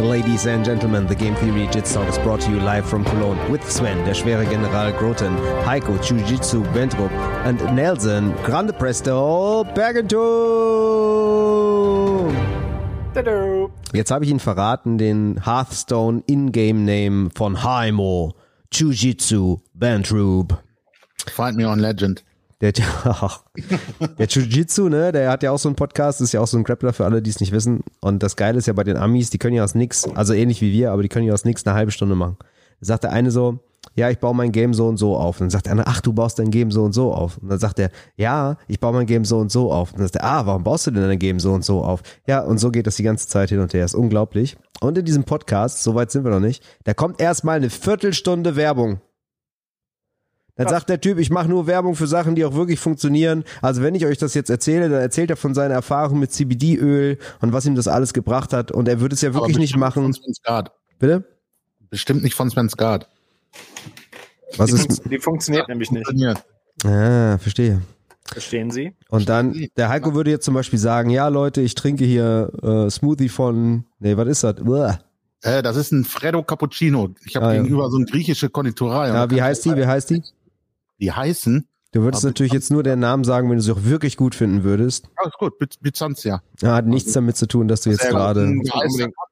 Ladies and gentlemen, the Game Theory Jits Talk is brought to you live from Cologne with Sven, der schwere General Groten, Heiko, Jiu-Jitsu, Bentrup und Nelson, Grande Presto, Bergentum. Jetzt habe ich ihn verraten, den Hearthstone In-Game Name von Haimo, Jiu-Jitsu, Bentrup. Find me on Legend. Der, der Jiu-Jitsu, ne, der hat ja auch so einen Podcast, ist ja auch so ein Grappler für alle, die es nicht wissen. Und das Geile ist ja bei den Amis, die können ja aus nix, also ähnlich wie wir, aber die können ja aus nix eine halbe Stunde machen. Da sagt der eine so, ja, ich baue mein Game so und so auf. Und dann sagt der andere, ach, du baust dein Game so und so auf. Und dann sagt er, ja, ich baue mein Game so und so auf. Und dann sagt er, ah, warum baust du denn dein Game so und so auf? Ja, und so geht das die ganze Zeit hin und her. Ist unglaublich. Und in diesem Podcast, so weit sind wir noch nicht, da kommt erstmal eine Viertelstunde Werbung. Dann sagt der Typ, ich mache nur Werbung für Sachen, die auch wirklich funktionieren. Also wenn ich euch das jetzt erzähle, dann erzählt er von seiner Erfahrung mit CBD-Öl und was ihm das alles gebracht hat. Und er würde es ja wirklich nicht machen. Von Sven Skard. Bitte? Bestimmt nicht von Sven Skard. Was Die, ist? funz- die funktioniert nämlich nicht. Funktioniert. Ah, verstehe. Verstehen Sie? Und dann, der Heiko würde jetzt zum Beispiel sagen, ja Leute, ich trinke hier äh, Smoothie von, nee, was ist das? Uah. Äh, das ist ein Freddo Cappuccino. Ich habe Ah, ja. gegenüber so eine griechische Konditorei. Ja, wie heißt die? Wie heißt die? Die heißen. Du würdest Aber- natürlich jetzt nur den Namen sagen, wenn du sie auch wirklich gut finden würdest. Alles gut, Byzantia. Ja, hat nichts damit zu tun, dass du jetzt Sehr gerade.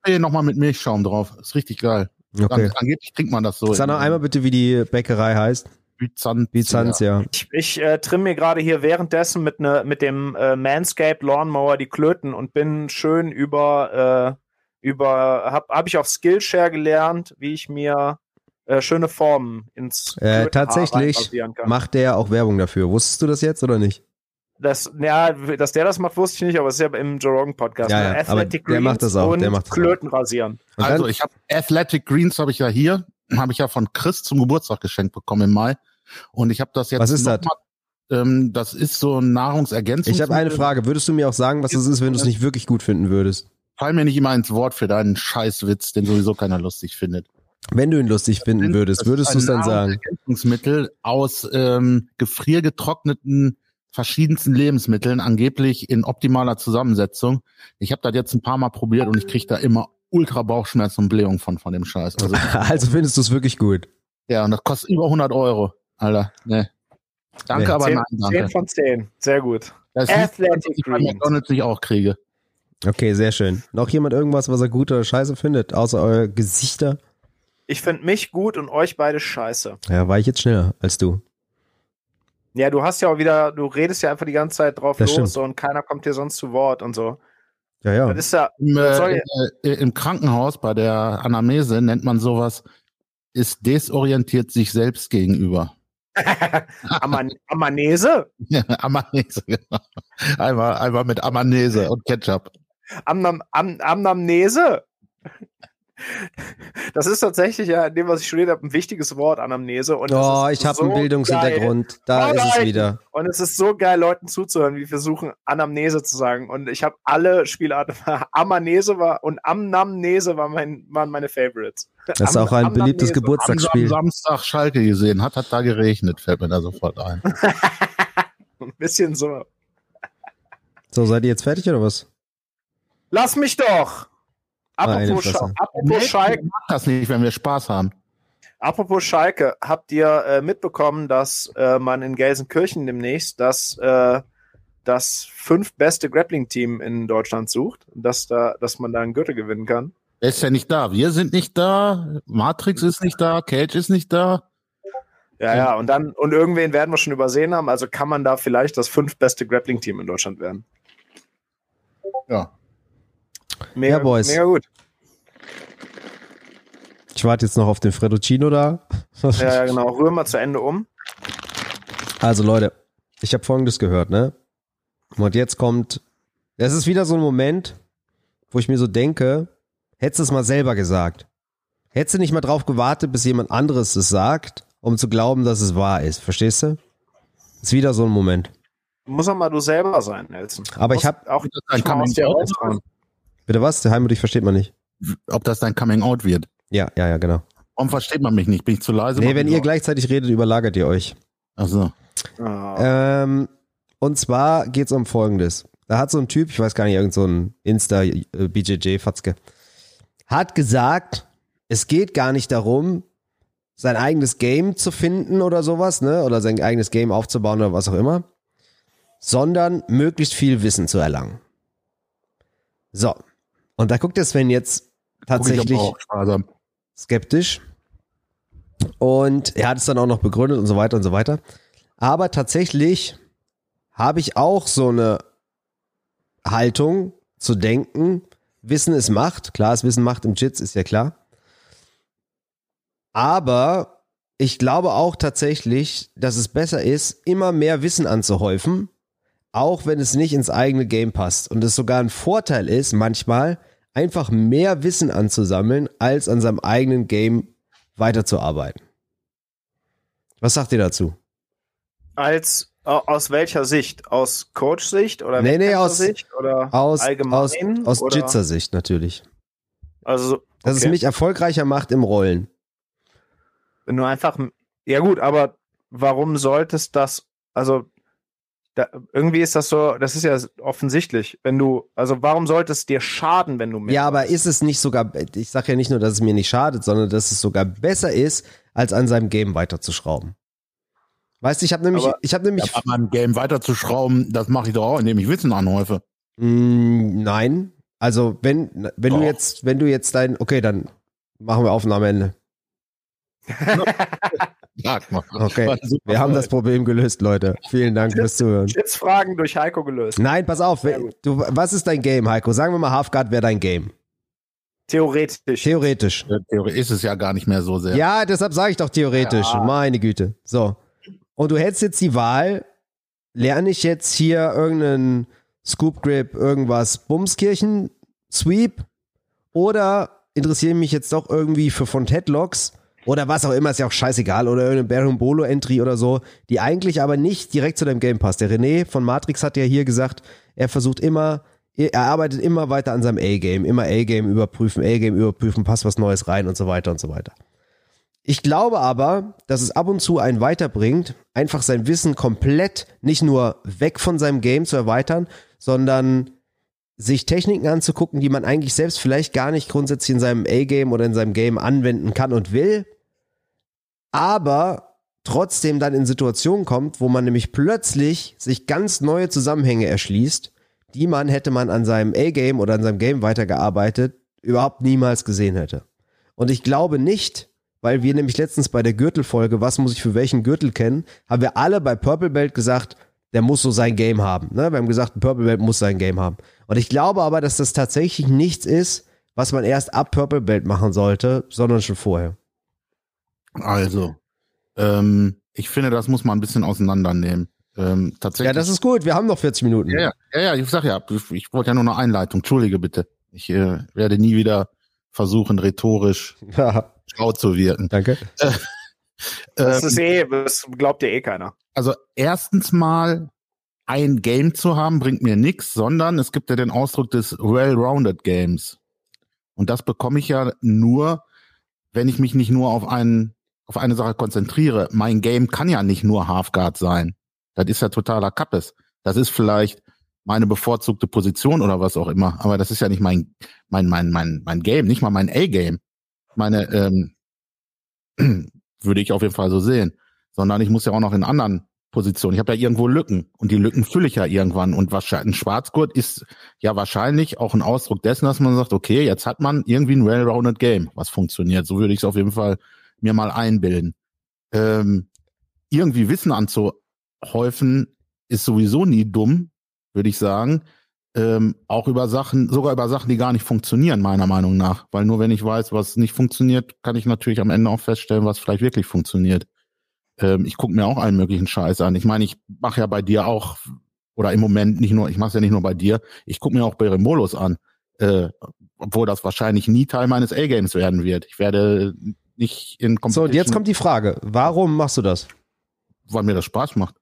Kaffee nochmal mit Milchschaum drauf. Ist richtig geil. Okay. An, angeblich trinkt man das so. Sag noch einmal bitte, wie die Bäckerei heißt. Byzantia. Bizanz, ja. Ich, ich äh, trimme mir gerade hier währenddessen mit, ne, mit dem äh, Manscaped Lawnmower die Klöten und bin schön über, äh, über habe hab ich auf Skillshare gelernt, wie ich mir äh, schöne Formen ins Äh, tatsächlich macht der auch Werbung dafür. Wusstest du das jetzt oder nicht? Das, ja, dass der das macht, wusste ich nicht, aber es ist ja im Joe Rogan Podcast. Ja, ne? ja, aber der macht das auch, und der macht das auch. Klöten rasieren. Und Also ich habe Athletic Greens habe ich ja hier, habe ich ja von Chris zum Geburtstag geschenkt bekommen im Mai. Und ich habe das jetzt Was ist das? Mal, ähm, das ist so ein Nahrungsergänzungsmittel. ich habe eine Frage. Würdest du mir auch sagen, was es ist, wenn du es nicht wirklich gut finden würdest? Fall mir nicht immer ins Wort für deinen Scheißwitz, den sowieso keiner lustig findet. Wenn du ihn lustig finden würdest, würdest du es dann sagen? Nahrungsergänzungsmittel aus ähm, gefriergetrockneten verschiedensten Lebensmitteln, angeblich in optimaler Zusammensetzung. Ich habe das jetzt ein paar Mal probiert und ich kriege da immer ultra Bauchschmerzen und Blähung von von dem Scheiß. Also Also findest du es wirklich gut? ja, und das kostet über 100 Euro, Alter. Ne. Danke, Nee. aber 10, nein, 10 danke. von 10. Sehr gut. Das Athletic ich Greens. McDonald's nicht auch kriege. Okay, sehr schön. Noch jemand irgendwas, was er gut oder scheiße findet, außer euer Gesichter? Ich finde mich gut und euch beide scheiße. Ja, war ich jetzt schneller als du. Ja, du hast ja auch wieder, du redest ja einfach die ganze Zeit drauf Das los so, und keiner kommt dir sonst zu Wort und so. Ja, ja. Das ist ja, Im, äh, äh, Im Krankenhaus bei der Anamnese nennt man sowas, ist desorientiert sich selbst gegenüber. Aman Amanese? Ja, Amanese, genau. Einmal, einmal mit Amanese und Ketchup. Amnam Am Amnamnese? Das ist tatsächlich ja in dem, was ich studiert habe, ein wichtiges Wort, Anamnese. Und das Oh, ich habe so einen Bildungshintergrund. Da Oh ist es wieder. Und es ist so geil, Leuten zuzuhören, wie versuchen, Anamnese zu sagen. Und ich habe alle Spielarten. Amanese war und Amnamnese war mein, waren meine Favorites. Das ist auch ein Am- beliebtes Amnamnese. Haben Sie am Geburtstagsspiel. Samstag Schalke gesehen, hat, hat da geregnet, fällt mir da sofort ein. Ein bisschen so. So, seid ihr jetzt fertig oder was? Lass mich doch! Apropos. Scha apropos Schalke, Ich mag das nicht, wenn wir Spaß haben. apropos Schalke, habt ihr äh, mitbekommen, dass äh, man in Gelsenkirchen demnächst das, äh, das fünf beste Grappling-Team in Deutschland sucht, dass, da, dass man da einen Gürtel gewinnen kann? Er ist ja nicht da. Wir sind nicht da. Matrix ist nicht da. Cage ist nicht da. Ja, ja, und dann, und irgendwen werden wir schon übersehen haben, also kann man da vielleicht das fünf beste Grappling-Team in Deutschland werden. Ja. Mega, Ja, Boys. mega gut. Ich warte jetzt noch auf den Fredduccino da. Ja, ja, genau. Rühren wir zu Ende um. Also Leute, ich habe Folgendes gehört, ne? Und jetzt kommt, das ist wieder so ein Moment, wo ich mir so denke, hättest du es mal selber gesagt. Hättest du nicht mal drauf gewartet, bis jemand anderes es sagt, um zu glauben, dass es wahr ist. Verstehst du? Ist wieder so ein Moment. Muss auch mal du selber sein, Nelson. Aber ich Musst hab- auch Das ist ein dich mal Bitte was? Der Heimut, dich versteht man nicht. Ob das dein Coming Out wird. Ja, ja, ja, genau. Warum versteht man mich nicht? Bin ich zu leise? Nee, wenn ihr laut. gleichzeitig redet, überlagert ihr euch. Ach so. Ah. Ähm, und zwar geht's um Folgendes. Da hat so ein Typ, ich weiß gar nicht, irgend so ein Insta-BJJ-Fatzke, hat gesagt, es geht gar nicht darum, sein eigenes Game zu finden oder sowas, ne? Oder sein eigenes Game aufzubauen oder was auch immer, sondern möglichst viel Wissen zu erlangen. So. Und da guckt der Sven jetzt tatsächlich skeptisch. Und er hat es dann auch noch begründet und so weiter und so weiter. Aber tatsächlich habe ich auch so eine Haltung zu denken, Wissen ist Macht. Klar, ist Wissen Macht im Jits, ist ja klar. Aber ich glaube auch tatsächlich, dass es besser ist, immer mehr Wissen anzuhäufen, auch wenn es nicht ins eigene Game passt. Und es sogar ein Vorteil ist, manchmal einfach mehr Wissen anzusammeln, als an seinem eigenen Game weiterzuarbeiten. Was sagt ihr dazu? Als aus welcher Sicht? Aus Coach-Sicht oder nee, nee, aus, Sicht oder aus, allgemein? Aus, aus? Jitzer-Sicht natürlich. Also, okay. Dass es mich erfolgreicher macht im Rollen. Du einfach, ja gut, aber warum solltest das, also da, irgendwie ist das so, das ist ja offensichtlich, wenn du, also warum sollte es dir schaden, wenn du mehr Ja, aber ist es nicht sogar, ich sage ja nicht nur, dass es mir nicht schadet, sondern dass es sogar besser ist, als an seinem Game weiterzuschrauben. Weißt du, ich habe nämlich, aber, ich habe nämlich. Ja, an meinem Game weiterzuschrauben, das mache ich doch auch, indem ich Wissen anhäufe. Mm, nein. Also wenn, wenn doch. du jetzt, wenn du jetzt dein, okay, dann machen wir Aufnahmeende. Mal. Okay, wir haben das Problem gelöst, Leute. Vielen Dank fürs Zuhören. Jetzt Fragen durch Heiko gelöst. Nein, pass auf. Du, was ist dein Game, Heiko? Sagen wir mal, Halfguard wäre dein Game. Theoretisch. Theoretisch. Theoretisch ist es ja gar nicht mehr so sehr. Ja, deshalb sage ich doch theoretisch. Ja. Meine Güte. So. Und du hättest jetzt die Wahl, lerne ich jetzt hier irgendeinen Scoop Grip, irgendwas Bumskirchen, Sweep oder interessiere ich mich jetzt doch irgendwie für von Headlocks oder was auch immer, ist ja auch scheißegal oder irgendeine Baron Bolo Entry oder so, die eigentlich aber nicht direkt zu deinem Game passt. Der René von Matrix hat ja hier gesagt, er versucht immer, er arbeitet immer weiter an seinem A-Game, immer A-Game überprüfen, A-Game überprüfen, passt was Neues rein und so weiter und so weiter. Ich glaube aber, dass es ab und zu einen weiterbringt, einfach sein Wissen komplett nicht nur weg von seinem Game zu erweitern, sondern sich Techniken anzugucken, die man eigentlich selbst vielleicht gar nicht grundsätzlich in seinem A-Game oder in seinem Game anwenden kann und will, aber trotzdem dann in Situationen kommt, wo man nämlich plötzlich sich ganz neue Zusammenhänge erschließt, die man, hätte man an seinem A-Game oder an seinem Game weitergearbeitet, überhaupt niemals gesehen hätte. Und ich glaube nicht, weil wir nämlich letztens bei der Gürtelfolge, was muss ich für welchen Gürtel kennen, haben wir alle bei Purple Belt gesagt, der muss so sein Game haben. Ne? Wir haben gesagt, Purple Belt muss sein Game haben. Und ich glaube aber, dass das tatsächlich nichts ist, was man erst ab Purple Belt machen sollte, sondern schon vorher. Also, ähm, ich finde, das muss man ein bisschen auseinandernehmen. Ähm, tatsächlich. Ja, das ist gut. Wir haben noch 40 Minuten. Ja, ja, ja, ich sag ja, ich, ich wollte ja nur eine Einleitung. Entschuldige bitte. Ich äh, werde nie wieder versuchen, rhetorisch ja. schlau zu wirken. Danke. Äh, das ist eh, das glaubt dir eh keiner. Also erstens mal ein Game zu haben, bringt mir nichts, sondern es gibt ja den Ausdruck des Well-Rounded Games. Und das bekomme ich ja nur, wenn ich mich nicht nur auf einen, auf eine Sache konzentriere. Mein Game kann ja nicht nur Halfguard sein. Das ist ja totaler Kappes. Das ist vielleicht meine bevorzugte Position oder was auch immer. Aber das ist ja nicht mein, mein, mein, mein, mein Game, nicht mal mein A-Game. Meine, ähm, würde ich auf jeden Fall so sehen. Sondern ich muss ja auch noch in anderen Positionen. Ich habe ja irgendwo Lücken und die Lücken fülle ich ja irgendwann. Und wahrscheinlich ein Schwarzgurt ist ja wahrscheinlich auch ein Ausdruck dessen, dass man sagt, okay, jetzt hat man irgendwie ein well-rounded Game, was funktioniert. So würde ich es auf jeden Fall mir mal einbilden. Ähm, irgendwie Wissen anzuhäufen ist sowieso nie dumm, würde ich sagen. Ähm, auch über Sachen, sogar über Sachen, die gar nicht funktionieren, meiner Meinung nach. Weil nur wenn ich weiß, was nicht funktioniert, kann ich natürlich am Ende auch feststellen, was vielleicht wirklich funktioniert. Ähm, ich gucke mir auch allen möglichen Scheiß an. Ich meine, ich mache ja bei dir auch, oder im Moment nicht nur, ich mache es ja nicht nur bei dir, ich gucke mir auch Beremolos an. Äh, obwohl das wahrscheinlich nie Teil meines A-Games werden wird. Ich werde nicht in Competition. So, und jetzt kommt die Frage, warum machst du das? Weil mir das Spaß macht.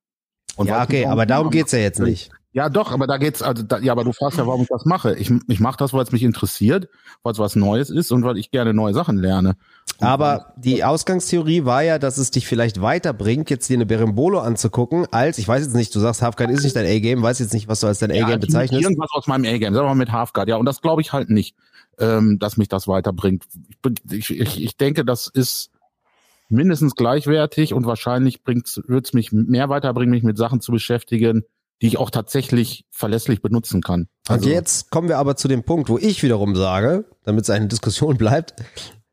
Und ja, okay, aber darum geht's ja jetzt nicht. Ja, doch, aber da geht's, also da, ja, aber du fragst ja, warum ich das mache. Ich, ich mache das, weil es mich interessiert, weil es was Neues ist und weil ich gerne neue Sachen lerne. Und aber die Ausgangstheorie war ja, dass es dich vielleicht weiterbringt, jetzt dir eine Berimbolo anzugucken, als, ich weiß jetzt nicht, du sagst, Halfguard ist nicht dein A-Game, weiß jetzt nicht, was du als dein A-Game bezeichnest. Irgendwas aus meinem A-Game, sagen wir mal mit Halfguard, ja, und das glaube ich halt nicht. Ähm, dass mich das weiterbringt. Ich, ich, ich denke, das ist mindestens gleichwertig und wahrscheinlich wird es mich mehr weiterbringen, mich mit Sachen zu beschäftigen, die ich auch tatsächlich verlässlich benutzen kann. Also und jetzt kommen wir aber zu dem Punkt, wo ich wiederum sage, damit es eine Diskussion bleibt,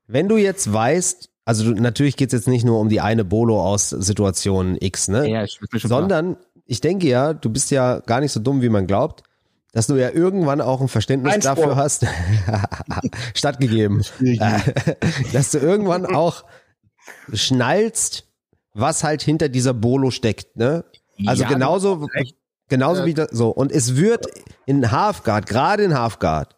wenn du jetzt weißt, also du, natürlich geht es jetzt nicht nur um die eine Bolo aus Situation X, ne? Ja, ich bin schon Sondern klar. ich denke ja, du bist ja gar nicht so dumm, wie man glaubt, dass du ja irgendwann auch ein Verständnis Einspruch. dafür hast, stattgegeben, dass du irgendwann auch schnallst, was halt hinter dieser Bolo steckt, ne? Also ja, genauso, genauso wie das, so. Und es wird in Halfguard, gerade in Halfguard,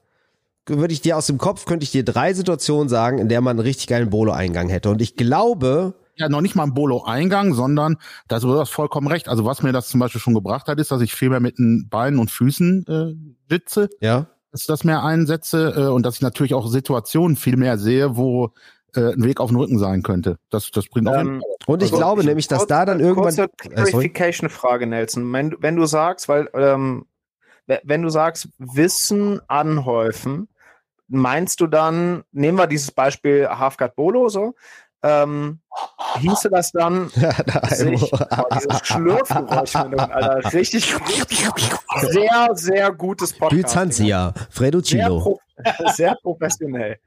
würde ich dir aus dem Kopf, könnte ich dir drei Situationen sagen, in der man einen richtig geilen Bolo-Eingang hätte. Und ich glaube, ja noch nicht mal ein Bolo-Eingang, sondern da du hast vollkommen recht. Also was mir das zum Beispiel schon gebracht hat, ist, dass ich viel mehr mit den Beinen und Füßen äh, sitze. Ja. Dass ich das mehr einsetze äh, und dass ich natürlich auch Situationen viel mehr sehe, wo äh, ein Weg auf den Rücken sein könnte. Das, das bringt auch ähm, Und ich also, glaube ich, nämlich, dass da dann irgendwann. Kurze äh, Clarification-Frage, Nelson. Wenn, wenn du sagst, weil ähm, wenn du sagst, Wissen anhäufen, meinst du dann, nehmen wir dieses Beispiel Halfguard Bolo so, ähm, hieße das dann sich, oh, dieses Schlürfgeräusch, Alter, richtig, sehr, sehr gutes Podcast. Byzantia, Fredo Cilo. Sehr, pro, sehr professionell.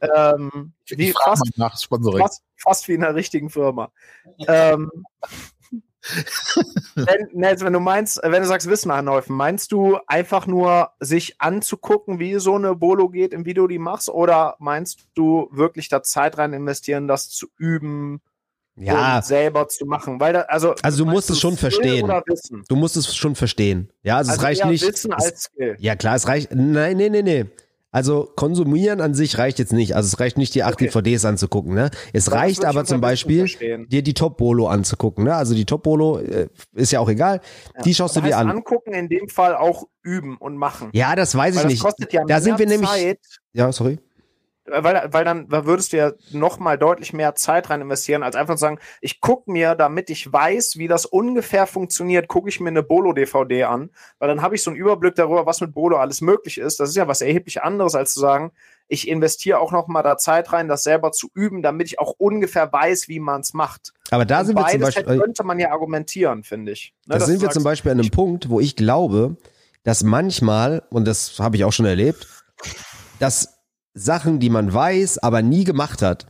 ähm, wie fast, fast, fast, wie in einer richtigen Firma. Ähm, wenn, Nels, wenn du meinst, wenn du sagst Wissen anhäufen, meinst du einfach nur sich anzugucken, wie so eine Bolo geht im Video, die machst, oder meinst du wirklich da Zeit rein investieren, das zu üben? Ja. selber zu machen, weil da, also also du musst es schon verstehen. Du musst es schon verstehen. Ja, also, also es reicht nicht. Wissen als Skill. Ja klar, es reicht. Nein, nee, nee, nee. Also konsumieren an sich reicht jetzt nicht. Also es reicht nicht, die acht okay. DVDs anzugucken. Ne? Es das reicht aber zum Beispiel, dir die Top-Bolo anzugucken. Ne? Also die Top-Bolo äh, ist ja auch egal. Ja. Die schaust das du dir an. Angucken in dem Fall auch üben und machen. Ja, das weiß Weil ich nicht. Ja da sind wir nämlich. Zeit. Ja, sorry weil, weil dann würdest du ja noch mal deutlich mehr Zeit rein investieren, als einfach zu sagen, ich gucke mir, damit ich weiß, wie das ungefähr funktioniert, gucke ich mir eine Bolo-DVD an, weil dann habe ich so einen Überblick darüber, was mit Bolo alles möglich ist. Das ist ja was erheblich anderes, als zu sagen, ich investiere auch noch mal da Zeit rein, das selber zu üben, damit ich auch ungefähr weiß, wie man es macht. Aber da Und sind wir zum Beispiel, könnte man ja argumentieren, finde ich. Ne, da sind wir zum Beispiel an einem Punkt, wo ich glaube, dass manchmal, und das habe ich auch schon erlebt, dass Sachen, die man weiß, aber nie gemacht hat,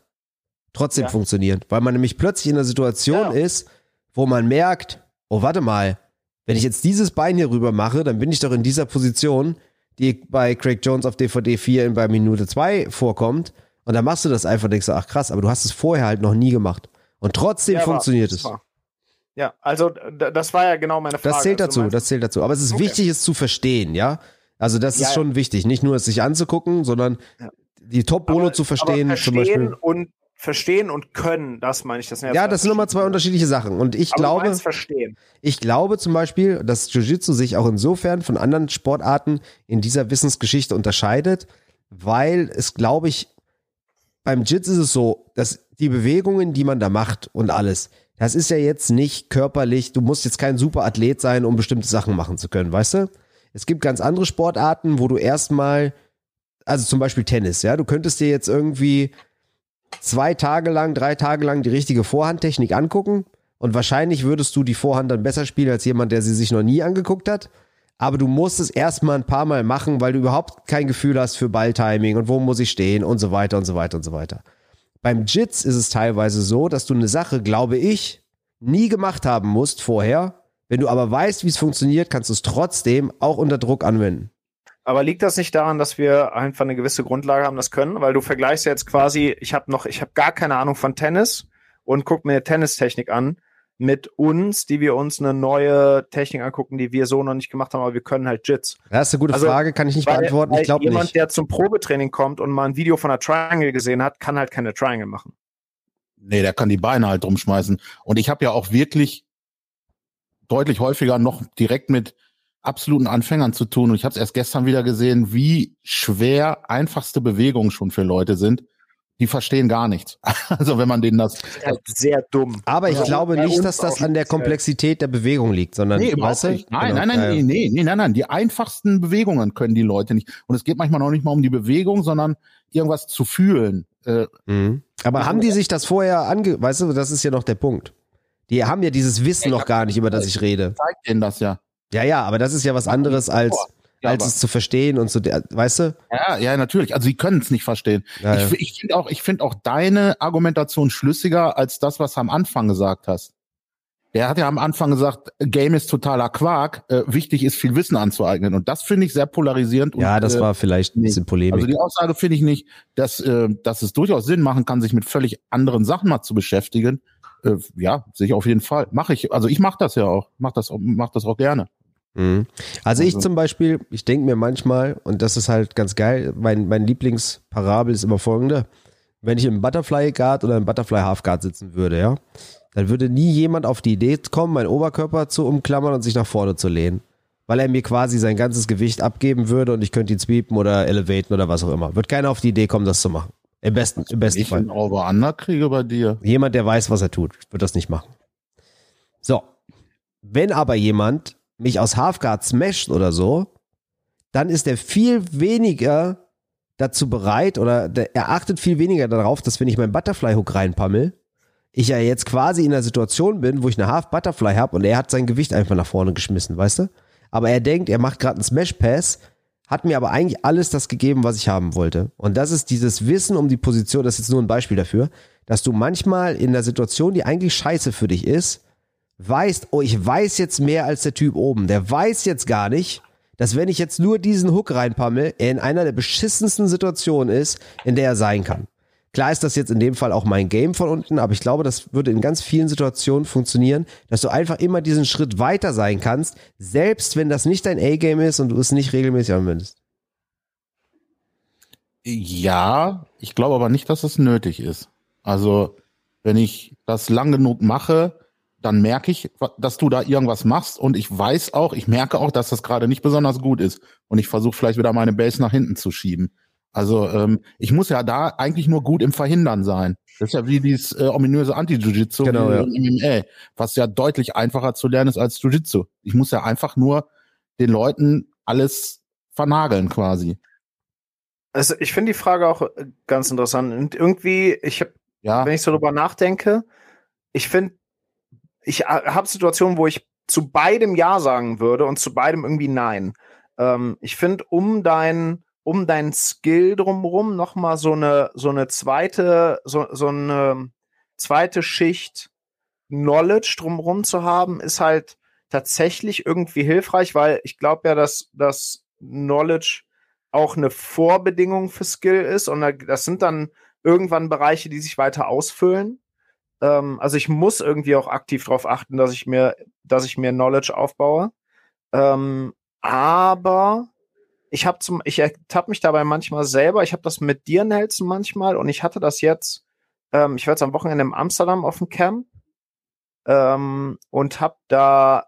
trotzdem ja. funktionieren. Weil man nämlich plötzlich in einer Situation ja. ist, wo man merkt, oh, warte mal, wenn ich jetzt dieses Bein hier rüber mache, dann bin ich doch in dieser Position, die bei Craig Jones auf DVD 4 in bei Minute 2 vorkommt. Und dann machst du das einfach und denkst, ach krass, aber du hast es vorher halt noch nie gemacht. Und trotzdem ja, funktioniert es. Ja, also das war ja genau meine Frage. Das zählt also dazu, das zählt dazu. Aber es ist okay. wichtig, es zu verstehen, ja. Also das ja, ist schon ja. wichtig, nicht nur es sich anzugucken, sondern ja. die Top-Bolo zu verstehen, verstehen zum Beispiel. Und verstehen und können, das meine ich. Das ja, das sind nochmal zwei unterschiedliche Sachen. Und ich aber glaube, ich glaube zum Beispiel, dass Jiu-Jitsu sich auch insofern von anderen Sportarten in dieser Wissensgeschichte unterscheidet, weil es, glaube ich, beim Jits ist es so, dass die Bewegungen, die man da macht und alles, das ist ja jetzt nicht körperlich, du musst jetzt kein Superathlet sein, um bestimmte Sachen machen zu können, weißt du? Es gibt ganz andere Sportarten, wo du erstmal, also zum Beispiel Tennis, ja, du könntest dir jetzt irgendwie zwei Tage lang, drei Tage lang die richtige Vorhandtechnik angucken und wahrscheinlich würdest du die Vorhand dann besser spielen als jemand, der sie sich noch nie angeguckt hat. Aber du musst es erstmal ein paar Mal machen, weil du überhaupt kein Gefühl hast für Balltiming und wo muss ich stehen und so weiter und so weiter und so weiter. Beim Jits ist es teilweise so, dass du eine Sache, glaube ich, nie gemacht haben musst vorher wenn du aber weißt, wie es funktioniert, kannst du es trotzdem auch unter Druck anwenden. Aber liegt das nicht daran, dass wir einfach eine gewisse Grundlage haben, das können? Weil du vergleichst jetzt quasi, ich habe noch, ich habe gar keine Ahnung von Tennis und guck mir Tennistechnik an mit uns, die wir uns eine neue Technik angucken, die wir so noch nicht gemacht haben, aber wir können halt Jits. Das ist eine gute also, Frage, kann ich nicht weil, beantworten. Ich glaube nicht. Jemand, der zum Probetraining kommt und mal ein Video von einer Triangle gesehen hat, kann halt keine Triangle machen. Nee, der kann die Beine halt rumschmeißen. Und ich habe ja auch wirklich deutlich häufiger noch direkt mit absoluten Anfängern zu tun. Und ich habe es erst gestern wieder gesehen, wie schwer einfachste Bewegungen schon für Leute sind. die verstehen gar nichts. Also wenn man denen das. Halt sehr dumm. Aber ich Ja, glaube nicht, dass das an der speziell. Komplexität der Bewegung liegt, sondern Nee, weißt du? Nein, Genau. nein, nein, Ja, ja. nee, nee, nee, nein, nein. Die einfachsten Bewegungen können die Leute nicht. Und es geht manchmal noch nicht mal um die Bewegung, sondern irgendwas zu fühlen. Äh, Mhm. Aber haben die sich das vorher ange... Weißt du, das ist ja noch der Punkt. Die haben ja dieses Wissen noch gar nicht, über das ich rede. zeigt denen das ja. Ja, ja, aber das ist ja was anderes als, Ja, als es zu verstehen und zu, der- weißt du? Ja, ja, natürlich. Also sie können es nicht verstehen. Ja, ja. Ich, ich finde auch, ich finde auch deine Argumentation schlüssiger als das, was du am Anfang gesagt hast. Der hat ja am Anfang gesagt, Game ist totaler Quark. Äh, wichtig ist viel Wissen anzueignen. Und das finde ich sehr polarisierend. Ja, und, das äh, war vielleicht ein bisschen Polemik. Also die Aussage finde ich nicht, dass, äh, dass es durchaus Sinn machen kann, sich mit völlig anderen Sachen mal zu beschäftigen. Äh, ja, sehe ich auf jeden Fall. Mache ich. Also ich mache das ja auch. Mach das, auch- mach das auch gerne. Mhm. Also ich Also- zum Beispiel, ich denke mir manchmal, und das ist halt ganz geil, mein, mein Lieblingsparabel ist immer folgende. Wenn ich im Butterfly Guard oder im Butterfly Half Guard sitzen würde, ja, dann würde nie jemand auf die Idee kommen, meinen Oberkörper zu umklammern und sich nach vorne zu lehnen. Weil er mir quasi sein ganzes Gewicht abgeben würde und ich könnte ihn sweepen oder elevaten oder was auch immer. Wird keiner auf die Idee kommen, das zu machen. Im besten, im besten Ich Fall. einen Over-Under kriege bei dir. Jemand, der weiß, was er tut, wird das nicht machen. So. Wenn aber jemand mich aus Halfguard smasht oder so, dann ist er viel weniger dazu bereit oder der, er achtet viel weniger darauf, dass wenn ich meinen Butterfly Hook reinpammel, ich ja jetzt quasi in einer Situation bin, wo ich eine Half Butterfly habe und er hat sein Gewicht einfach nach vorne geschmissen, weißt du? Aber er denkt, er macht gerade einen Smash Pass, hat mir aber eigentlich alles das gegeben, was ich haben wollte. Und das ist dieses Wissen um die Position, das ist jetzt nur ein Beispiel dafür, dass du manchmal in der Situation, die eigentlich scheiße für dich ist, weißt, oh, ich weiß jetzt mehr als der Typ oben. Der weiß jetzt gar nicht, dass wenn ich jetzt nur diesen Hook reinpammel, er in einer der beschissensten Situationen ist, in der er sein kann. Klar ist das jetzt in dem Fall auch mein Game von unten, aber ich glaube, das würde in ganz vielen Situationen funktionieren, dass du einfach immer diesen Schritt weiter sein kannst, selbst wenn das nicht dein A-Game ist und du es nicht regelmäßig anwendest. Ja, ich glaube aber nicht, dass es nötig ist. Also, wenn ich das lang genug mache, dann merke ich, dass du da irgendwas machst und ich weiß auch, ich merke auch, dass das gerade nicht besonders gut ist und ich versuche vielleicht wieder meine Base nach hinten zu schieben. Also ähm, ich muss ja da eigentlich nur gut im Verhindern sein. Das ist ja wie dieses äh, ominöse Anti-Jiu-Jitsu Genau, wie ja. im MMA, was ja deutlich einfacher zu lernen ist als Jiu-Jitsu. Ich muss ja einfach nur den Leuten alles vernageln quasi. Also ich finde die Frage auch äh, ganz interessant. Und irgendwie, ich habe, Ja, wenn ich so drüber nachdenke, ich finde, ich habe Situationen, wo ich zu beidem Ja sagen würde und zu beidem irgendwie Nein. Ähm, ich finde, um dein, um dein Skill drumrum noch mal so eine, so eine zweite, so, so eine zweite Schicht Knowledge drumrum zu haben, ist halt tatsächlich irgendwie hilfreich, weil ich glaube ja, dass das Knowledge auch eine Vorbedingung für Skill ist und da- das sind dann irgendwann Bereiche, die sich weiter ausfüllen. Ähm, also ich muss irgendwie auch aktiv darauf achten, dass ich mir, dass ich mir Knowledge aufbaue. Ähm, aber ich habe zum, ich ertappe mich dabei manchmal selber. Ich habe das mit dir, Nelson, manchmal und ich hatte das jetzt. Ähm, ich war jetzt am Wochenende in Amsterdam auf dem Camp ähm, und habe da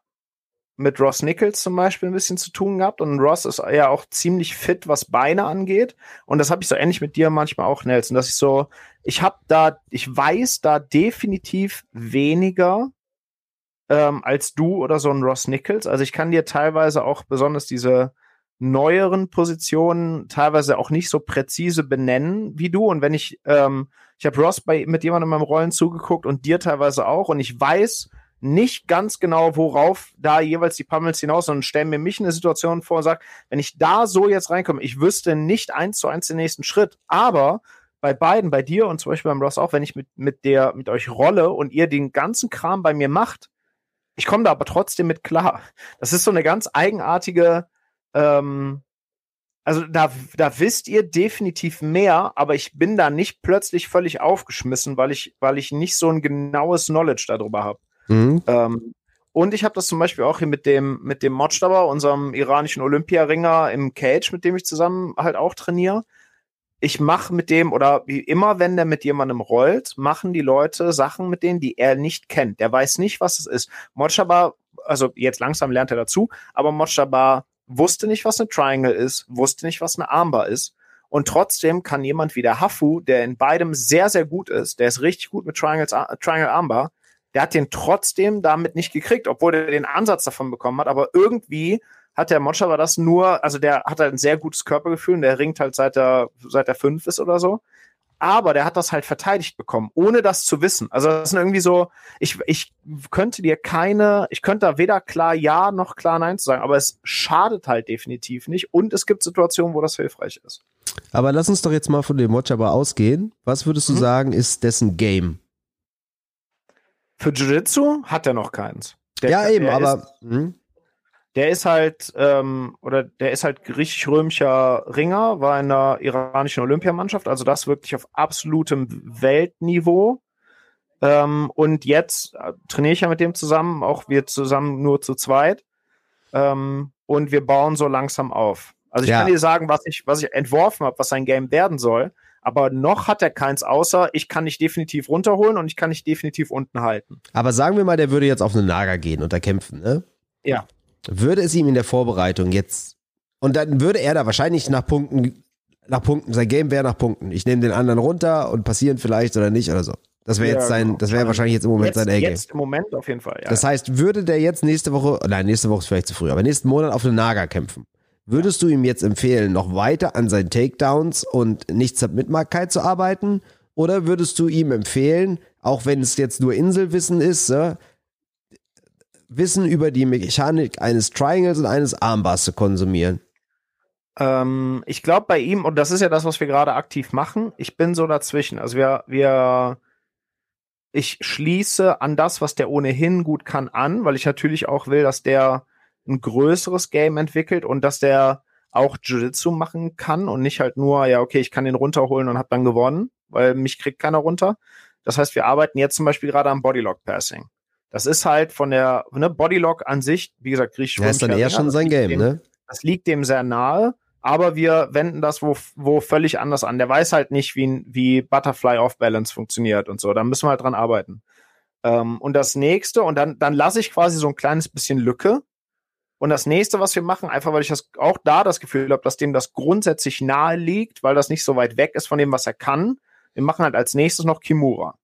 mit Ross Nichols zum Beispiel ein bisschen zu tun gehabt und Ross ist ja auch ziemlich fit, was Beine angeht und das habe ich so ähnlich mit dir manchmal auch, Nelson, dass ich so, ich habe da, ich weiß da definitiv weniger ähm, als du oder so ein Ross Nichols. Also ich kann dir teilweise auch besonders diese neueren Positionen teilweise auch nicht so präzise benennen wie du. Und wenn ich, ähm, ich habe Ross bei mit jemandem im Rollen zugeguckt und dir teilweise auch und ich weiß nicht ganz genau, worauf da jeweils die Pummels hinaus und stellen mir mich in eine Situation vor und sag, wenn ich da so jetzt reinkomme, ich wüsste nicht eins zu eins den nächsten Schritt, aber bei beiden, bei dir und zum Beispiel beim Ross auch, wenn ich mit, mit der, mit euch rolle und ihr den ganzen Kram bei mir macht, ich komme da aber trotzdem mit klar. Das ist so eine ganz eigenartige, ähm, also da, da wisst ihr definitiv mehr, aber ich bin da nicht plötzlich völlig aufgeschmissen, weil ich, weil ich nicht so ein genaues Knowledge darüber habe. Mhm. Ähm, und ich habe das zum Beispiel auch hier mit dem, mit dem Mojtaba, unserem iranischen Olympiaringer im Cage, mit dem ich zusammen halt auch trainiere. Ich mache mit dem, oder wie immer, wenn der mit jemandem rollt, machen die Leute Sachen mit denen, die er nicht kennt. Der weiß nicht, was es ist. Mojtaba, also jetzt langsam lernt er dazu, aber Mojtaba wusste nicht, was eine Triangle ist, wusste nicht, was eine Armbar ist. Und trotzdem kann jemand wie der Hafu, der in beidem sehr, sehr gut ist, der ist richtig gut mit Triangles, Triangle Armbar, der hat den trotzdem damit nicht gekriegt, obwohl er den Ansatz davon bekommen hat. Aber irgendwie hat der Monster das nur, also der hat halt ein sehr gutes Körpergefühl und der ringt halt seit er, seit er fünf ist oder so. Aber der hat das halt verteidigt bekommen, ohne das zu wissen. Also das sind irgendwie so, ich, ich könnte dir keine, ich könnte da weder klar Ja noch klar Nein zu sagen, aber es schadet halt definitiv nicht und es gibt Situationen, wo das hilfreich ist. Aber lass uns doch jetzt mal von dem Watchaba ausgehen. Was würdest du mhm. sagen, ist dessen Game? Für Jiu-Jitsu hat er noch keins. Der, ja, eben, aber. Ist, hm? Der ist halt, ähm, oder der ist halt griechisch-römischer Ringer, war in der iranischen Olympiamannschaft, also das wirklich auf absolutem Weltniveau. Ähm, und jetzt äh, trainiere ich ja mit dem zusammen, auch wir zusammen nur zu zweit. Ähm, und wir bauen so langsam auf. Also ich ja. kann dir sagen, was ich, was ich entworfen habe, was sein Game werden soll. Aber noch hat er keins, außer ich kann dich definitiv runterholen und ich kann dich definitiv unten halten. Aber sagen wir mal, der würde jetzt auf eine Naga gehen und da kämpfen, ne? Ja. Würde es ihm in der Vorbereitung jetzt, und dann würde er da wahrscheinlich nach Punkten, nach Punkten, sein Game wäre nach Punkten. Ich nehme den anderen runter und passieren vielleicht oder nicht oder so. Das wäre jetzt sein, das wäre wahrscheinlich jetzt im Moment jetzt, sein A-Game. Jetzt im Moment auf jeden Fall, ja. Das heißt, würde der jetzt nächste Woche, nein, nächste Woche ist vielleicht zu früh, aber nächsten Monat auf eine Naga kämpfen, Würdest du ihm jetzt empfehlen, noch weiter an seinen Takedowns und Nicht-Submitmarkkeit zu arbeiten? Oder würdest du ihm empfehlen, auch wenn es jetzt nur Inselwissen ist, äh, Wissen über die Mechanik eines Triangles und eines Armbars zu konsumieren? Ähm, ich glaube bei ihm, und das ist ja das, was wir gerade aktiv machen, ich bin so dazwischen. Also wir, wir, ich schließe an das, was der ohnehin gut kann, an, weil ich natürlich auch will, dass der ein größeres Game entwickelt und dass der auch Jiu-Jitsu machen kann und nicht halt nur, ja, okay, ich kann den runterholen und habe dann gewonnen, weil mich kriegt keiner runter. Das heißt, wir arbeiten jetzt zum Beispiel gerade am Bodylock Passing. Das ist halt von der ne, Bodylock an sich, wie gesagt, griechisch. Ja, ist dann eher schon sein Game, dem, ne? Das liegt dem sehr nahe, aber wir wenden das wo, wo völlig anders an. Der weiß halt nicht, wie, wie Butterfly Off Balance funktioniert und so. Da müssen wir halt dran arbeiten. Ähm, und das nächste, und dann, dann lasse ich quasi so ein kleines bisschen Lücke, und das nächste, was wir machen, einfach weil ich das auch da das Gefühl habe, dass dem das grundsätzlich nahe liegt, weil das nicht so weit weg ist von dem, was er kann. Wir machen halt als nächstes noch Kimura.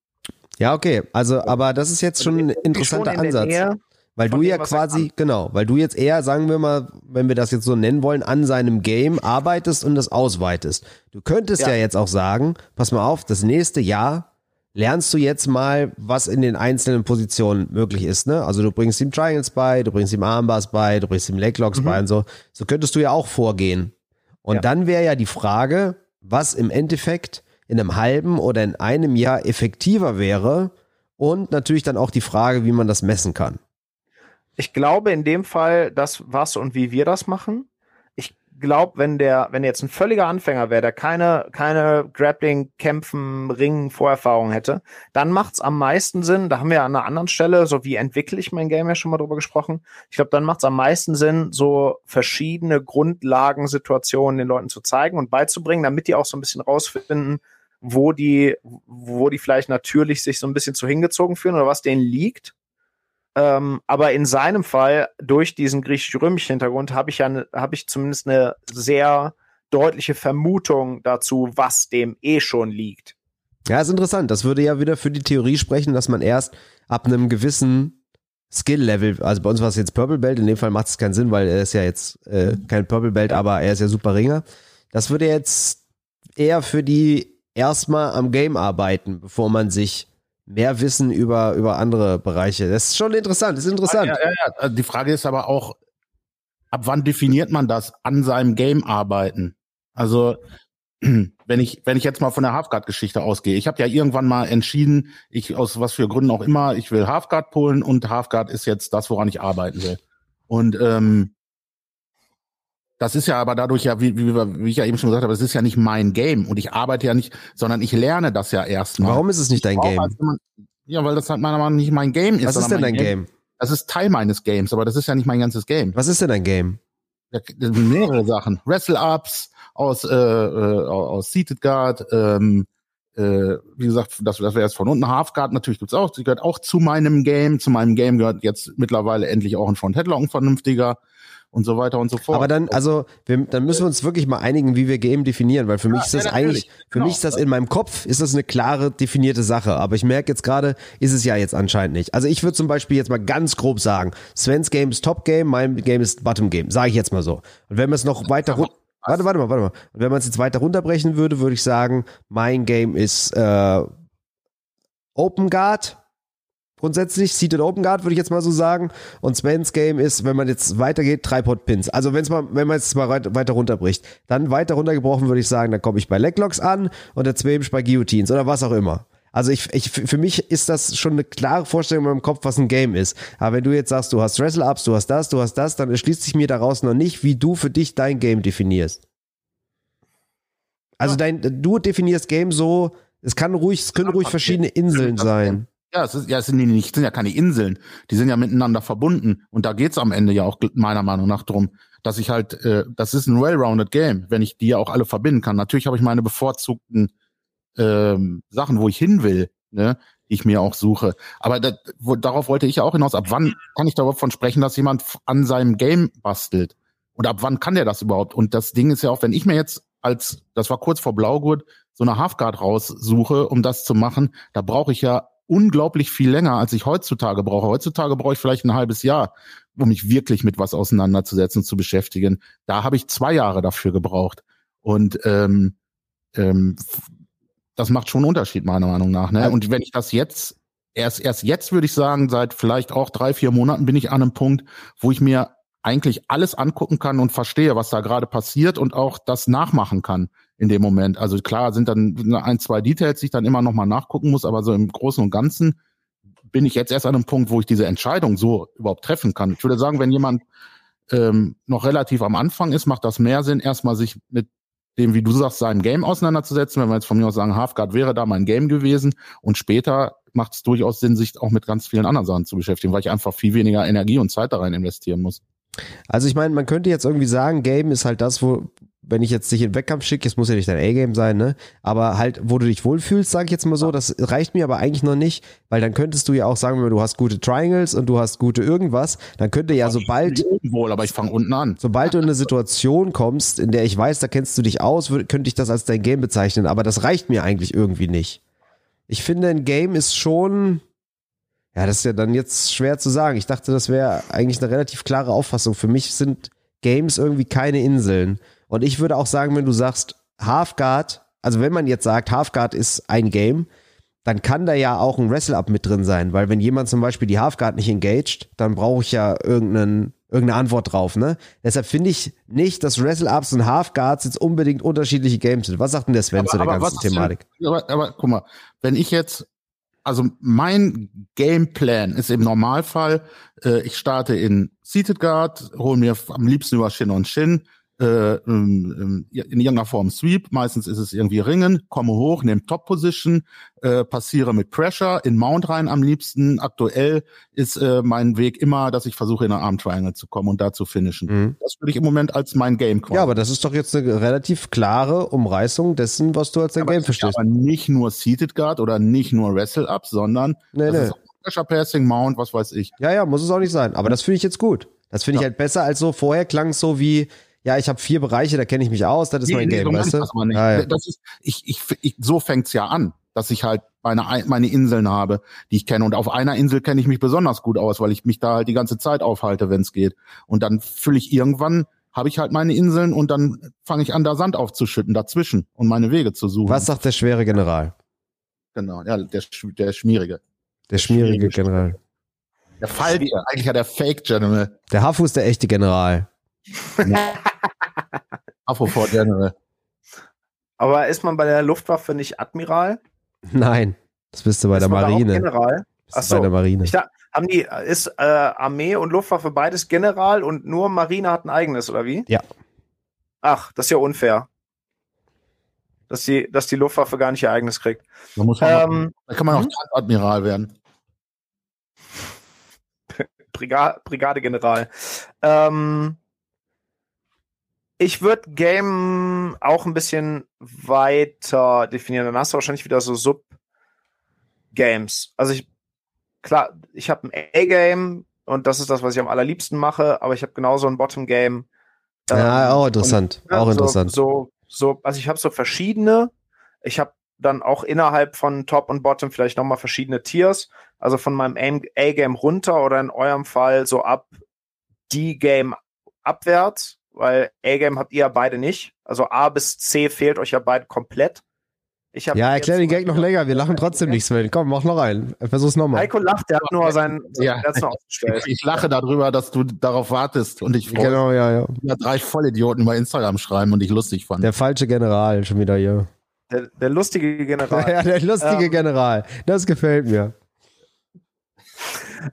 Ja, okay. Also, aber das ist jetzt schon ein interessanter schon Ansatz. Weil du ja quasi, genau, weil du jetzt eher, sagen wir mal, wenn wir das jetzt so nennen wollen, an seinem Game arbeitest und das ausweitest. Du könntest ja, ja jetzt auch sagen, pass mal auf, das nächste Jahr lernst du jetzt mal, was in den einzelnen Positionen möglich ist. Ne? Also du bringst ihm Triangles bei, du bringst ihm Armbars bei, du bringst ihm Leglocks mhm. bei und so. So könntest du ja auch vorgehen. Und ja. dann wäre ja die Frage, was im Endeffekt in einem halben oder in einem Jahr effektiver wäre und natürlich dann auch die Frage, wie man das messen kann. Ich glaube in dem Fall, dass was und wie wir das machen, glaube, wenn der, wenn jetzt ein völliger Anfänger wäre, der keine, keine Grappling, Kämpfen, Ringen, Vorerfahrung hätte, dann macht's am meisten Sinn, da haben wir an einer anderen Stelle, so wie entwickle ich mein Game ja schon mal drüber gesprochen. Ich glaube, dann macht's am meisten Sinn, so verschiedene Grundlagensituationen den Leuten zu zeigen und beizubringen, damit die auch so ein bisschen rausfinden, wo die, wo die vielleicht natürlich sich so ein bisschen zu hingezogen fühlen oder was denen liegt ähm, aber in seinem Fall, durch diesen griechisch-römischen Hintergrund, habe ich ja ne, habe ich zumindest eine sehr deutliche Vermutung dazu, was dem eh schon liegt. Ja, ist interessant. Das würde ja wieder für die Theorie sprechen, dass man erst ab einem gewissen Skill-Level, also bei uns war es jetzt Purple Belt, in dem Fall macht es keinen Sinn, weil er ist ja jetzt äh, kein Purple Belt, aber er ist ja super Ringer. Das würde jetzt eher für die erstmal am Game arbeiten, bevor man sich mehr Wissen über, über andere Bereiche. Das ist schon interessant, ist interessant. Ja, ja, ja. Also die Frage ist aber auch, ab wann definiert man das an seinem Game arbeiten? Also, wenn ich, wenn ich jetzt mal von der Halfguard-Geschichte ausgehe, ich habe ja irgendwann mal entschieden, ich aus was für Gründen auch immer, ich will Halfguard pullen und Halfguard ist jetzt das, woran ich arbeiten will. Und ähm, das ist ja aber dadurch ja, wie, wie, wie ich ja eben schon gesagt habe, es ist ja nicht mein Game und ich arbeite ja nicht, sondern ich lerne das ja erstmal. Warum ist es nicht dein Game? Halt ja, weil das halt meiner Meinung nach nicht mein Game ist. Was ist denn dein Game? Game? Das ist Teil meines Games, aber das ist ja nicht mein ganzes Game. Was ist denn dein Game? Ja, mehrere Sachen. Wrestle-Ups aus, äh, äh, aus Seated Guard, ähm, äh, wie gesagt, das, das wäre jetzt von unten Half Guard, natürlich gibt's auch, die gehört auch zu meinem Game. Zu meinem Game gehört jetzt mittlerweile endlich auch ein Front Headlock, ein vernünftiger. Und so weiter und so fort. Aber dann, also, wir, dann müssen wir uns wirklich mal einigen, wie wir Game definieren, weil für mich ist das ja, eigentlich, für Genau. mich ist das in meinem Kopf, ist das eine klare definierte Sache. Aber ich merke jetzt gerade, ist es ja jetzt anscheinend nicht. Also ich würde zum Beispiel jetzt mal ganz grob sagen, Svens Game ist Top Game, mein Game ist Bottom Game, sage ich jetzt mal so. Und wenn wir es noch weiter run- Warte, warte mal, warte mal. Und wenn man es jetzt weiter runterbrechen würde, würde ich sagen, mein Game ist äh, Open Guard, grundsätzlich. Seated Open Guard würde ich jetzt mal so sagen. Und Svens Game ist, wenn man jetzt weitergeht, Tripod Pins. Also wenn's mal, wenn man jetzt mal weit- weiter runterbricht, dann weiter runtergebrochen würde ich sagen, dann komme ich bei Leglocks an und der Zwebsch bei Guillotines oder was auch immer. Also ich, ich, für mich ist das schon eine klare Vorstellung in meinem Kopf, was ein Game ist. Aber wenn du jetzt sagst, du hast Wrestle-Ups, du hast das, du hast das, dann erschließt sich mir daraus noch nicht, wie du für dich dein Game definierst. Also dein, du definierst Game so, es kann ruhig, es können ruhig verschiedene Inseln sein. Ja, es ist, ja, es sind nicht, sind ja keine Inseln. Die sind ja miteinander verbunden. Und da geht's am Ende ja auch meiner Meinung nach drum, dass ich halt, äh, das ist ein well-rounded Game, wenn ich die ja auch alle verbinden kann. Natürlich habe ich meine bevorzugten ähm, Sachen, wo ich hin will, ne, die ich mir auch suche. Aber das, wo, darauf wollte ich ja auch hinaus. Ab wann kann ich davon sprechen, dass jemand an seinem Game bastelt? Und ab wann kann der das überhaupt? Und das Ding ist ja auch, wenn ich mir jetzt als, das war kurz vor Blaugurt, so eine Halfguard raussuche, um das zu machen, da brauche ich ja unglaublich viel länger, als ich heutzutage brauche. Heutzutage brauche ich vielleicht ein halbes Jahr, um mich wirklich mit was auseinanderzusetzen, zu beschäftigen. Da habe ich zwei Jahre dafür gebraucht. Und ähm, ähm, das macht schon einen Unterschied, meiner Meinung nach. Ne? Und wenn ich das jetzt, erst, erst jetzt würde ich sagen, seit vielleicht auch drei, vier Monaten bin ich an einem Punkt, wo ich mir eigentlich alles angucken kann und verstehe, was da gerade passiert und auch das nachmachen kann in dem Moment. Also klar sind dann ein, zwei Details, die ich dann immer nochmal nachgucken muss, aber so im Großen und Ganzen bin ich jetzt erst an einem Punkt, wo ich diese Entscheidung so überhaupt treffen kann. Ich würde sagen, wenn jemand ähm, noch relativ am Anfang ist, macht das mehr Sinn, erstmal sich mit dem, wie du sagst, seinem Game auseinanderzusetzen. Wenn wir jetzt von mir aus sagen, Halfguard wäre da mein Game gewesen und später macht es durchaus Sinn, sich auch mit ganz vielen anderen Sachen zu beschäftigen, weil ich einfach viel weniger Energie und Zeit da rein investieren muss. Also ich meine, man könnte jetzt irgendwie sagen, Game ist halt das, wo, wenn ich jetzt dich in den Wettkampf schicke, es muss ja nicht dein A-Game sein, ne? Aber halt, wo du dich wohlfühlst, sage ich jetzt mal so, das reicht mir aber eigentlich noch nicht, weil dann könntest du ja auch sagen, wenn du hast gute Triangles und du hast gute irgendwas, dann könnte ja sobald, Wohl, aber ich fange unten an. sobald du in eine Situation kommst, in der ich weiß, da kennst du dich aus, könnte ich das als dein Game bezeichnen, aber das reicht mir eigentlich irgendwie nicht. Ich finde, ein Game ist schon, ja, das ist ja dann jetzt schwer zu sagen. Ich dachte, das wäre eigentlich eine relativ klare Auffassung. Für mich sind Games irgendwie keine Inseln. Und ich würde auch sagen, wenn du sagst, Halfguard, also wenn man jetzt sagt, Halfguard ist ein Game, dann kann da ja auch ein Wrestle-Up mit drin sein, weil wenn jemand zum Beispiel die Halfguard nicht engaged, dann brauche ich ja irgendeinen, irgendeine Antwort drauf, ne? Deshalb finde ich nicht, dass Wrestle-Ups und Halfguards jetzt unbedingt unterschiedliche Games sind. Was sagt denn der Sven zu der ganzen ist denn- Thematik? Aber, aber guck mal, wenn ich jetzt, also mein Gameplan ist im Normalfall, äh, ich starte in Seated Guard, hole mir am liebsten über Shin und Shin, äh, ähm, ähm, in irgendeiner Form Sweep, meistens ist es irgendwie Ringen, komme hoch, nehme Top Position, äh, passiere mit Pressure in Mount rein am liebsten. Aktuell ist äh, mein Weg immer, dass ich versuche in eine Arm Triangle zu kommen und da zu finishen. Mhm. Das würde ich im Moment als mein Game quasi Ja, aber das ist doch jetzt eine relativ klare Umreißung dessen, was du als dein Aber Game verstehst. Aber nicht nur Seated Guard oder nicht nur Wrestle Up, sondern Nee, das nee. Pressure Passing, Mount, was weiß ich. Ja, ja, muss es auch nicht sein. Aber das finde ich jetzt gut. Das finde ich Ja. halt besser als so. Vorher klang es so wie, ja, ich habe vier Bereiche, da kenne ich mich aus, das ist mein Game, so meine weißt du? das nicht. Ja. Das ist, ich, ich, ich, so fängt's ja an, dass ich halt meine, meine Inseln habe, die ich kenne. Und auf einer Insel kenne ich mich besonders gut aus, weil ich mich da halt die ganze Zeit aufhalte, wenn es geht. Und dann fülle ich irgendwann, habe ich halt meine Inseln und dann fange ich an, da Sand aufzuschütten dazwischen und meine Wege zu suchen. Was sagt der schwere General? Genau, ja, der, der Schmierige. Der schmierige General. Der Faltige, eigentlich ja der Fake General. Der Hafu ist der echte General. Afro General. Aber ist man bei der Luftwaffe nicht Admiral? Nein, das bist du bei ist der man da auch Marine. General? Bist du Ach so. bei der Marine. Ich da, haben die, ist äh, Armee und Luftwaffe beides General und nur Marine hat ein eigenes, oder wie? Ja. Ach, das ist ja unfair. Dass die, dass die Luftwaffe gar nicht ihr eigenes kriegt. Da muss man Ähm, da kann man auch hm? Admiral werden. Briga Brigadegeneral. Ähm, ich würde Game auch ein bisschen weiter definieren. Dann hast du wahrscheinlich wieder so Sub-Games. Also ich, klar, ich habe ein A-Game, und das ist das, was ich am allerliebsten mache, aber ich habe genauso ein Bottom-Game. ja, auch interessant. und, ja, auch interessant. So, so, so also ich habe so verschiedene. Ich habe dann auch innerhalb von Top und Bottom vielleicht nochmal verschiedene Tiers. Also von meinem A-Game runter oder in eurem Fall so ab D-Game abwärts, weil A-Game habt ihr ja beide nicht. Also A bis C fehlt euch ja beide komplett. Ich ja, erklär den Gag noch länger. Wir lachen trotzdem nicht, Sven. Komm, mach noch rein. Versuch's nochmal. Heiko lacht, der hat nur sein, ja. Ich, ich lache darüber, dass du darauf wartest und ich freue Genau, ja, ja. ja. Drei Vollidioten über Instagram schreiben und ich lustig fand. Der falsche General schon wieder hier. Der, der lustige General. ja, der lustige ähm. General. Das gefällt mir.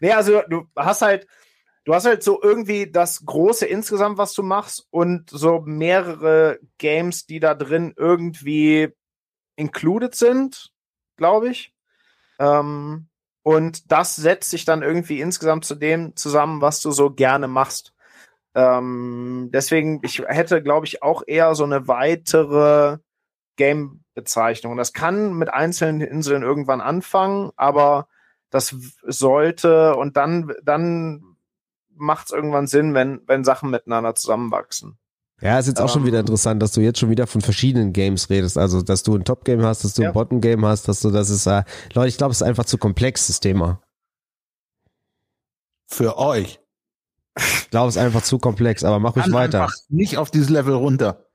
nee, also du hast halt, du hast halt so irgendwie das große insgesamt, was du machst und so mehrere Games, die da drin irgendwie included sind, glaube ich. Ähm, und das setzt sich dann irgendwie insgesamt zu dem zusammen, was du so gerne machst. Ähm, deswegen, ich hätte, glaube ich, auch eher so eine weitere Game-Bezeichnung. Das kann mit einzelnen Inseln irgendwann anfangen, aber das sollte und dann, dann macht es irgendwann Sinn, wenn, wenn Sachen miteinander zusammenwachsen. Ja, ist jetzt auch schon ähm. wieder interessant, dass du jetzt schon wieder von verschiedenen Games redest. Also, dass du ein Top-Game hast, dass du ja. ein Bottom-Game hast, dass du, das ist, äh, Leute, ich glaube, es ist einfach zu komplex, das Thema. Für euch. Ich glaube, es ist einfach zu komplex, aber mach ruhig weiter. Nicht auf dieses Level runter.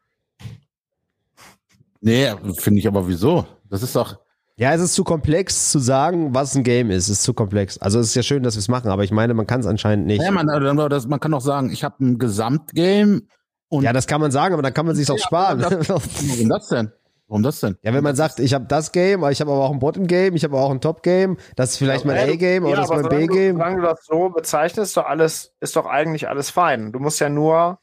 Nee, finde ich aber wieso? Das ist doch, ja, es ist zu komplex zu sagen, was ein Game ist. Es ist zu komplex. Also es ist ja schön, dass wir es machen, aber ich meine, man kann es anscheinend nicht. Ja, man, das, man kann doch sagen, ich habe ein Gesamtgame. Und ja, das kann man sagen, aber dann kann man sich ja, auch sparen. warum das denn? Warum das denn? Ja, wenn man sagt, ich habe das Game, aber ich habe aber auch ein Bottom-Game, ich habe auch ein Top-Game, das ist vielleicht ja, mein A-Game ja, oder das ist mein B-Game. Solange du das so bezeichnest, doch alles, ist doch eigentlich alles fein. Du musst ja nur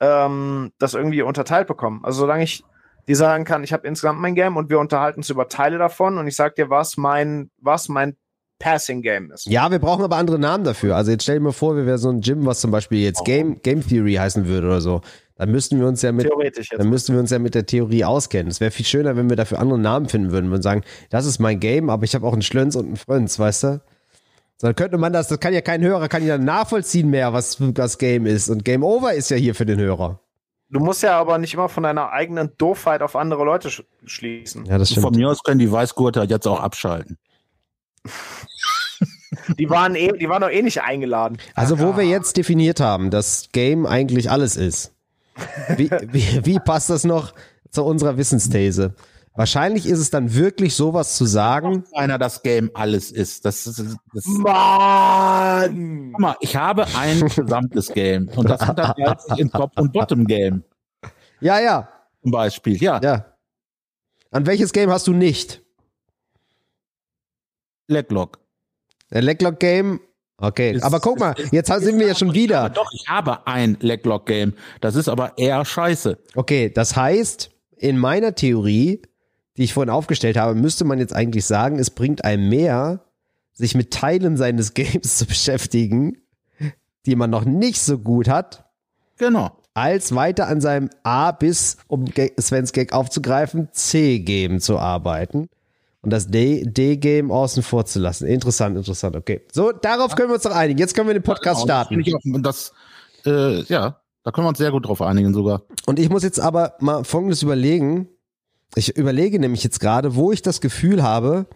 ähm, das irgendwie unterteilt bekommen. Also solange ich die sagen kann, ich habe insgesamt mein Game und wir unterhalten uns über Teile davon und ich sag dir, was mein, was mein Passing Game ist. Ja, wir brauchen aber andere Namen dafür. Also jetzt stell dir mal vor, wir wären so ein Gym, was zum Beispiel jetzt Game, Game Theory heißen würde oder so. Dann müssten wir uns ja mit, dann müssten wir uns ja mit der Theorie auskennen. Es wäre viel schöner, wenn wir dafür andere Namen finden würden und sagen, das ist mein Game, aber ich habe auch einen Schlönz und einen Frönz, weißt du? So, dann könnte man das, das kann ja kein Hörer, kann ja nachvollziehen mehr, was das Game ist. Und Game Over ist ja hier für den Hörer. Du musst ja aber nicht immer von deiner eigenen Doofheit auf andere Leute sch schließen. Ja, das stimmt. Von mir aus können die Weißgurte jetzt auch abschalten. die waren eh, die waren doch eh nicht eingeladen. Also, wo wir jetzt definiert haben, dass Game eigentlich alles ist. Wie, wie, wie passt das noch zu unserer Wissensthese? Wahrscheinlich ist es dann wirklich sowas zu sagen. Einer das Game alles ist. Das, das, das Mann! Guck mal, ich habe ein gesamtes Game und das unterteilt sich in Top und Bottom Game. Ja, ja. Zum Beispiel, ja. Ja. An welches Game hast du nicht? Leglock. Der Leglock Game. Okay, ist, aber guck mal, jetzt ist, sind wir ja schon wieder. Doch, ich habe ein Leglock Game. Das ist aber eher scheiße. Okay, das heißt, in meiner Theorie die ich vorhin aufgestellt habe, müsste man jetzt eigentlich sagen, es bringt einem mehr, sich mit Teilen seines Games zu beschäftigen, die man noch nicht so gut hat. Genau. Als weiter an seinem A bis, um Svens Gag aufzugreifen, C-Game zu arbeiten und das D-Game außen vor zu lassen. Interessant, interessant, okay. So, darauf können wir uns doch einigen. Jetzt können wir den Podcast genau, starten. Das, das äh, ja, da können wir uns sehr gut drauf einigen sogar. Und ich muss jetzt aber mal Folgendes überlegen. Ich überlege nämlich jetzt gerade, wo ich das Gefühl habe,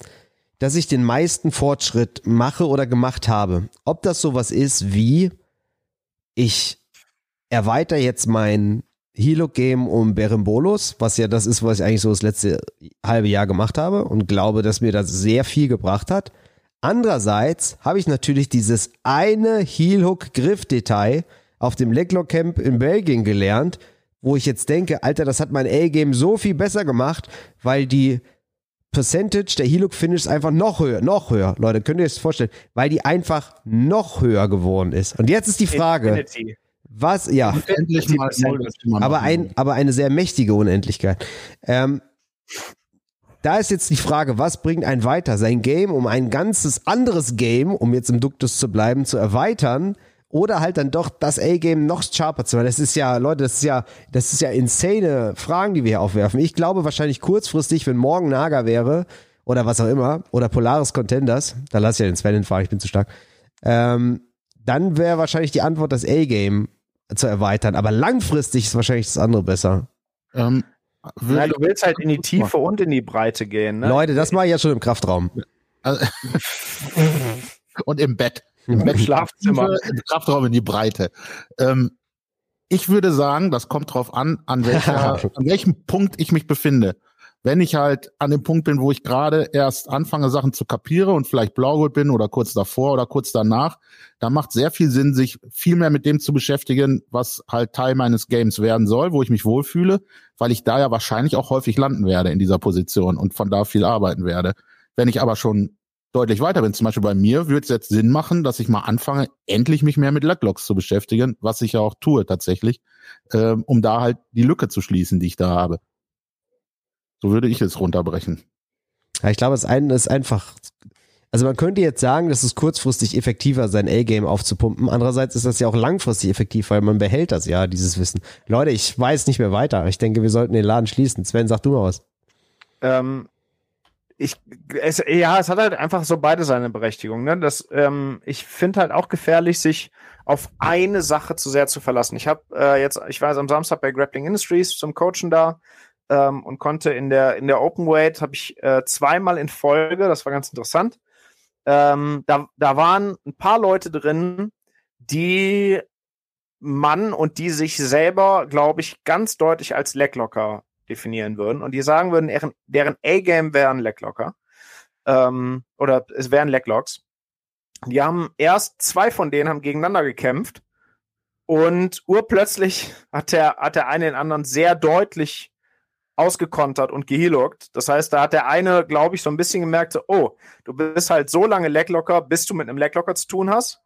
dass ich den meisten Fortschritt mache oder gemacht habe. Ob das sowas ist wie, ich erweitere jetzt mein Hilo-Game um Berimbolus, was ja das ist, was ich eigentlich so das letzte halbe Jahr gemacht habe und glaube, dass mir das sehr viel gebracht hat. Andererseits habe ich natürlich dieses eine Heel-Hook-Griff-Detail auf dem Leglock Camp in Belgien gelernt, wo ich jetzt denke, Alter, das hat mein A-Game so viel besser gemacht, weil die Percentage der Hilux Finish einfach noch höher, noch höher. Leute, könnt ihr euch das vorstellen, weil die einfach noch höher geworden ist. Und jetzt ist die Frage, Infinity. was, ja, mal aber ein, aber eine sehr mächtige Unendlichkeit. Ähm, da ist jetzt die Frage, was bringt ein weiter, sein Game, um ein ganzes anderes Game, um jetzt im Duktus zu bleiben, zu erweitern, oder halt dann doch das A-Game noch sharper zu machen. Das ist ja, Leute, das ist ja, das ist ja insane Fragen, die wir hier aufwerfen. Ich glaube wahrscheinlich kurzfristig, wenn morgen Naga wäre oder was auch immer, oder Polaris Contenders, da lass ich ja den Sven hinfahren, ich bin zu stark, ähm, dann wäre wahrscheinlich die Antwort, das A-Game zu erweitern. Aber langfristig ist wahrscheinlich das andere besser. Ähm, ich- du willst halt in die Tiefe und in die Breite gehen. Ne? Leute, das mache ich ja schon im Kraftraum. Also- und im Bett. Im Bett Schlafzimmer. Im Kraftraum in die Breite. Ähm, ich würde sagen, das kommt drauf an, an, welcher, an welchem Punkt ich mich befinde. Wenn ich halt an dem Punkt bin, wo ich gerade erst anfange, Sachen zu kapiere und vielleicht Blaugold bin oder kurz davor oder kurz danach, da macht sehr viel Sinn, sich viel mehr mit dem zu beschäftigen, was halt Teil meines Games werden soll, wo ich mich wohlfühle, weil ich da ja wahrscheinlich auch häufig landen werde in dieser Position und von da viel arbeiten werde. Wenn ich aber schon deutlich weiter bin, zum Beispiel bei mir, würde es jetzt Sinn machen, dass ich mal anfange, endlich mich mehr mit Leglogs zu beschäftigen, was ich ja auch tue tatsächlich, ähm, um da halt die Lücke zu schließen, die ich da habe. So würde ich es runterbrechen. Ja, ich glaube, das eine ist einfach. Also man könnte jetzt sagen, das ist kurzfristig effektiver, sein A-Game aufzupumpen. Andererseits ist das ja auch langfristig effektiv, weil man behält das ja, dieses Wissen. Leute, ich weiß nicht mehr weiter. Ich denke, wir sollten den Laden schließen. Sven, sag du mal was. Ähm, ich, es, ja, es hat halt einfach so beide seine Berechtigung. Ne? Das, ähm, ich finde halt auch gefährlich, sich auf eine Sache zu sehr zu verlassen. Ich habe äh, jetzt, ich war jetzt am Samstag bei Grappling Industries zum Coachen da ähm, und konnte in der in der Open Weight habe ich äh, zweimal in Folge, das war ganz interessant. Ähm, da, da waren ein paar Leute drin, die man und die sich selber, glaube ich, ganz deutlich als Leglocker definieren würden und die sagen würden, deren, deren A-Game wären Leglocker. Ähm, oder es wären Leglocks. Die haben erst zwei von denen haben gegeneinander gekämpft und urplötzlich hat der, hat der eine den anderen sehr deutlich ausgekontert und gehealockt. Das heißt, da hat der eine, glaube ich, so ein bisschen gemerkt, so, oh, du bist halt so lange Leglocker, bis du mit einem Leglocker zu tun hast.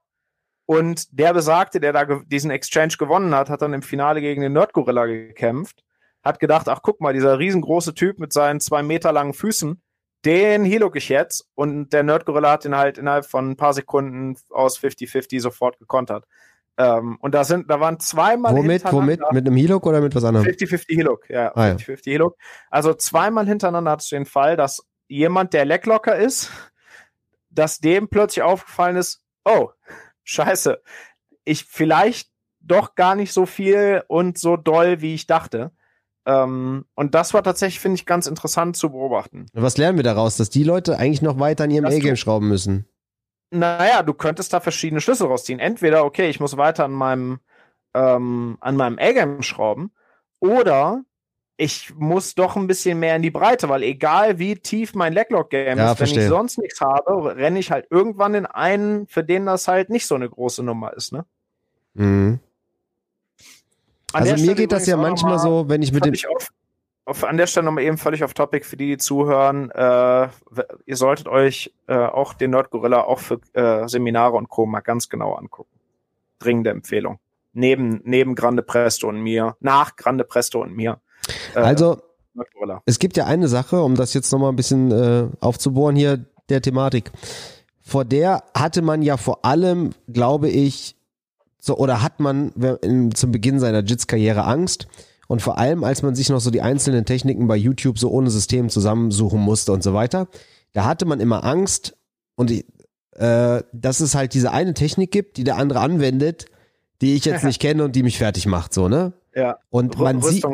Und der Besagte, der da diesen Exchange gewonnen hat, hat dann im Finale gegen den Nerdgorilla gekämpft. Hat gedacht, ach guck mal, dieser riesengroße Typ mit seinen zwei Meter langen Füßen, den healock ich jetzt. Und der Nerdgorilla hat ihn halt innerhalb von ein paar Sekunden aus 50-50 sofort gekontert. Ähm, und da sind, da waren zweimal Womit, womit? Mit einem Hilok oder mit was anderem? 50-50 Hillock, ja, Ah, ja. 50-50 Hillock. Also zweimal hintereinander hattest du den Fall, dass jemand, der Lecklocker ist, dass dem plötzlich aufgefallen ist, oh, scheiße, ich vielleicht doch gar nicht so viel und so doll, wie ich dachte. Ähm, und das war tatsächlich, finde ich, ganz interessant zu beobachten. Was lernen wir daraus? Dass die Leute eigentlich noch weiter an ihrem A-Game schrauben müssen. Naja, du könntest da verschiedene Schlüssel rausziehen. Entweder, okay, ich muss weiter an meinem, ähm, an meinem A-Game schrauben, oder ich muss doch ein bisschen mehr in die Breite, weil egal wie tief mein Leglock-Game Ja, ist, wenn verstehe. ich sonst nichts habe, renne ich halt irgendwann in einen, für den das halt nicht so eine große Nummer ist, ne? Mhm. Also mir Stelle geht das ja manchmal so, wenn ich mit dem. auf, auf, an der Stelle nochmal eben völlig auf Topic für die, die zuhören. Äh, ihr solltet euch äh, auch den Nerdgorilla auch für äh, Seminare und Co. mal ganz genau angucken. Dringende Empfehlung. Neben, neben Grande Presto und mir, nach Grande Presto und mir. Äh, Also, Nerdgorilla. es gibt ja eine Sache, um das jetzt nochmal ein bisschen äh, aufzubohren hier, der Thematik. Vor der hatte man ja vor allem, glaube ich, so, oder hat man in, zum Beginn seiner Jits-Karriere Angst. Und vor allem, als man sich noch so die einzelnen Techniken bei YouTube so ohne System zusammensuchen musste und so weiter, da hatte man immer Angst und ich, äh, dass es halt diese eine Technik gibt, die der andere anwendet, die ich jetzt nicht kenne und die mich fertig macht, so, ne? Ja. Und man sieht.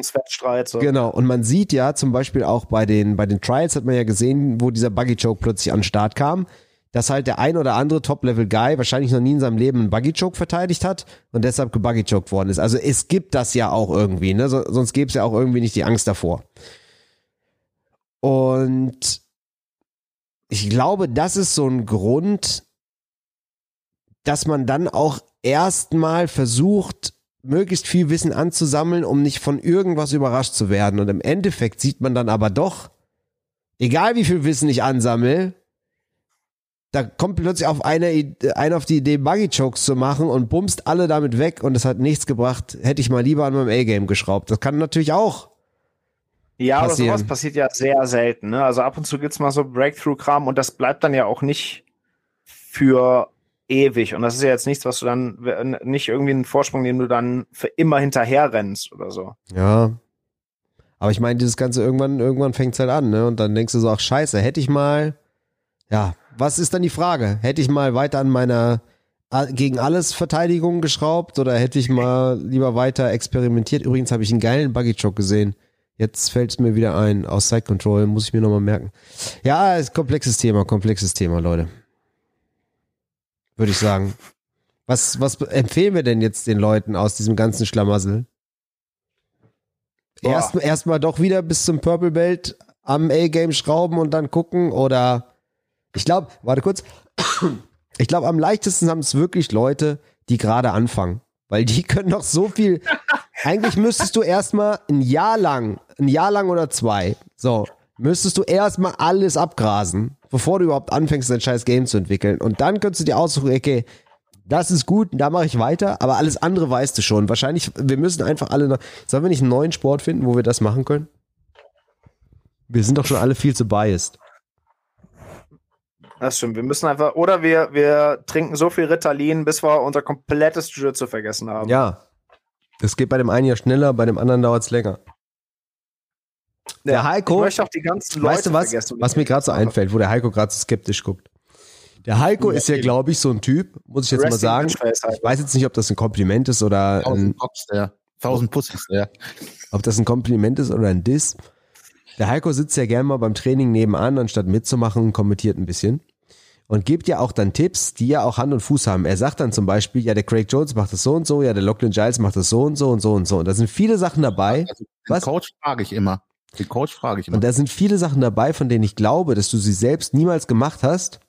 So. Genau, und man sieht ja zum Beispiel auch bei den, bei den Trials hat man ja gesehen, wo dieser Buggy Choke plötzlich an den Start kam, dass halt der ein oder andere Top-Level-Guy wahrscheinlich noch nie in seinem Leben einen Buggy Choke verteidigt hat und deshalb gebuggy choked worden ist. Also es gibt das ja auch irgendwie, ne? So, sonst gäbe es ja auch irgendwie nicht die Angst davor. Und ich glaube, das ist so ein Grund, dass man dann auch erstmal versucht, möglichst viel Wissen anzusammeln, um nicht von irgendwas überrascht zu werden. Und im Endeffekt sieht man dann aber doch, egal wie viel Wissen ich ansammle, da kommt plötzlich auf eine, einer auf die Idee, Buggy Chokes zu machen und bumst alle damit weg und es hat nichts gebracht. Hätte ich mal lieber an meinem A-Game geschraubt. Das kann natürlich auch. Ja, aber passieren. sowas passiert ja sehr selten. Ne? Also ab und zu gibt's mal so Breakthrough-Kram und das bleibt dann ja auch nicht für ewig. Und das ist ja jetzt nichts, was du dann, nicht irgendwie einen Vorsprung, den du dann für immer hinterher rennst oder so. Ja. Aber ich meine, dieses Ganze irgendwann, irgendwann fängt es halt an, ne? Und dann denkst du so, ach scheiße, hätte ich mal, ja, was ist dann die Frage? Hätte ich mal weiter an meiner gegen alles Verteidigung geschraubt oder hätte ich mal lieber weiter experimentiert? Übrigens habe ich einen geilen Buggy Choke gesehen. Jetzt fällt es mir wieder ein. Aus Side Control muss ich mir nochmal merken. Ja, ist komplexes Thema, komplexes Thema, Leute. Würde ich sagen. Was, was empfehlen wir denn jetzt den Leuten aus diesem ganzen Schlamassel? Boah. Erst, erst mal doch wieder bis zum Purple Belt am A-Game schrauben und dann gucken oder ich glaube, warte kurz. Ich glaube, am leichtesten haben es wirklich Leute, die gerade anfangen. Weil die können noch so viel. Eigentlich müsstest du erstmal ein Jahr lang, ein Jahr lang oder zwei, so, müsstest du erstmal alles abgrasen, bevor du überhaupt anfängst, dein scheiß Game zu entwickeln. Und dann könntest du dir aussuchen, okay, das ist gut, da mache ich weiter, aber alles andere weißt du schon. Wahrscheinlich, wir müssen einfach alle noch. Sollen wir nicht einen neuen Sport finden, wo wir das machen können? Wir sind doch schon alle viel zu biased. Das stimmt. Wir müssen einfach, oder wir, wir trinken so viel Ritalin, bis wir unser komplettes Jiu-Jitsu vergessen haben. Ja. Das geht bei dem einen ja schneller, bei dem anderen dauert es länger. Der Heiko- Ich möchte auch die ganzen Leute weißt du was, vergessen. was mir gerade so einfällt, wo der Heiko gerade so skeptisch guckt? Der Heiko ist ja, glaube ich, so ein Typ, muss ich jetzt mal sagen. Ich weiß jetzt nicht, ob das ein Kompliment ist oder ein, Tausend Cops der. Tausend Pussys der. ob das ein Kompliment ist oder ein Diss. Der Heiko sitzt ja gerne mal beim Training nebenan, anstatt mitzumachen und kommentiert ein bisschen. Und gibt ja auch dann Tipps, die ja auch Hand und Fuß haben. Er sagt dann zum Beispiel, ja, der Craig Jones macht das so und so, ja, der Lachlan Giles macht das so und so und so und so. Und da sind viele Sachen dabei. Also, den Was? Coach frage ich immer. Den Coach frage ich immer. Und da sind viele Sachen dabei, von denen ich glaube, dass du sie selbst niemals gemacht hast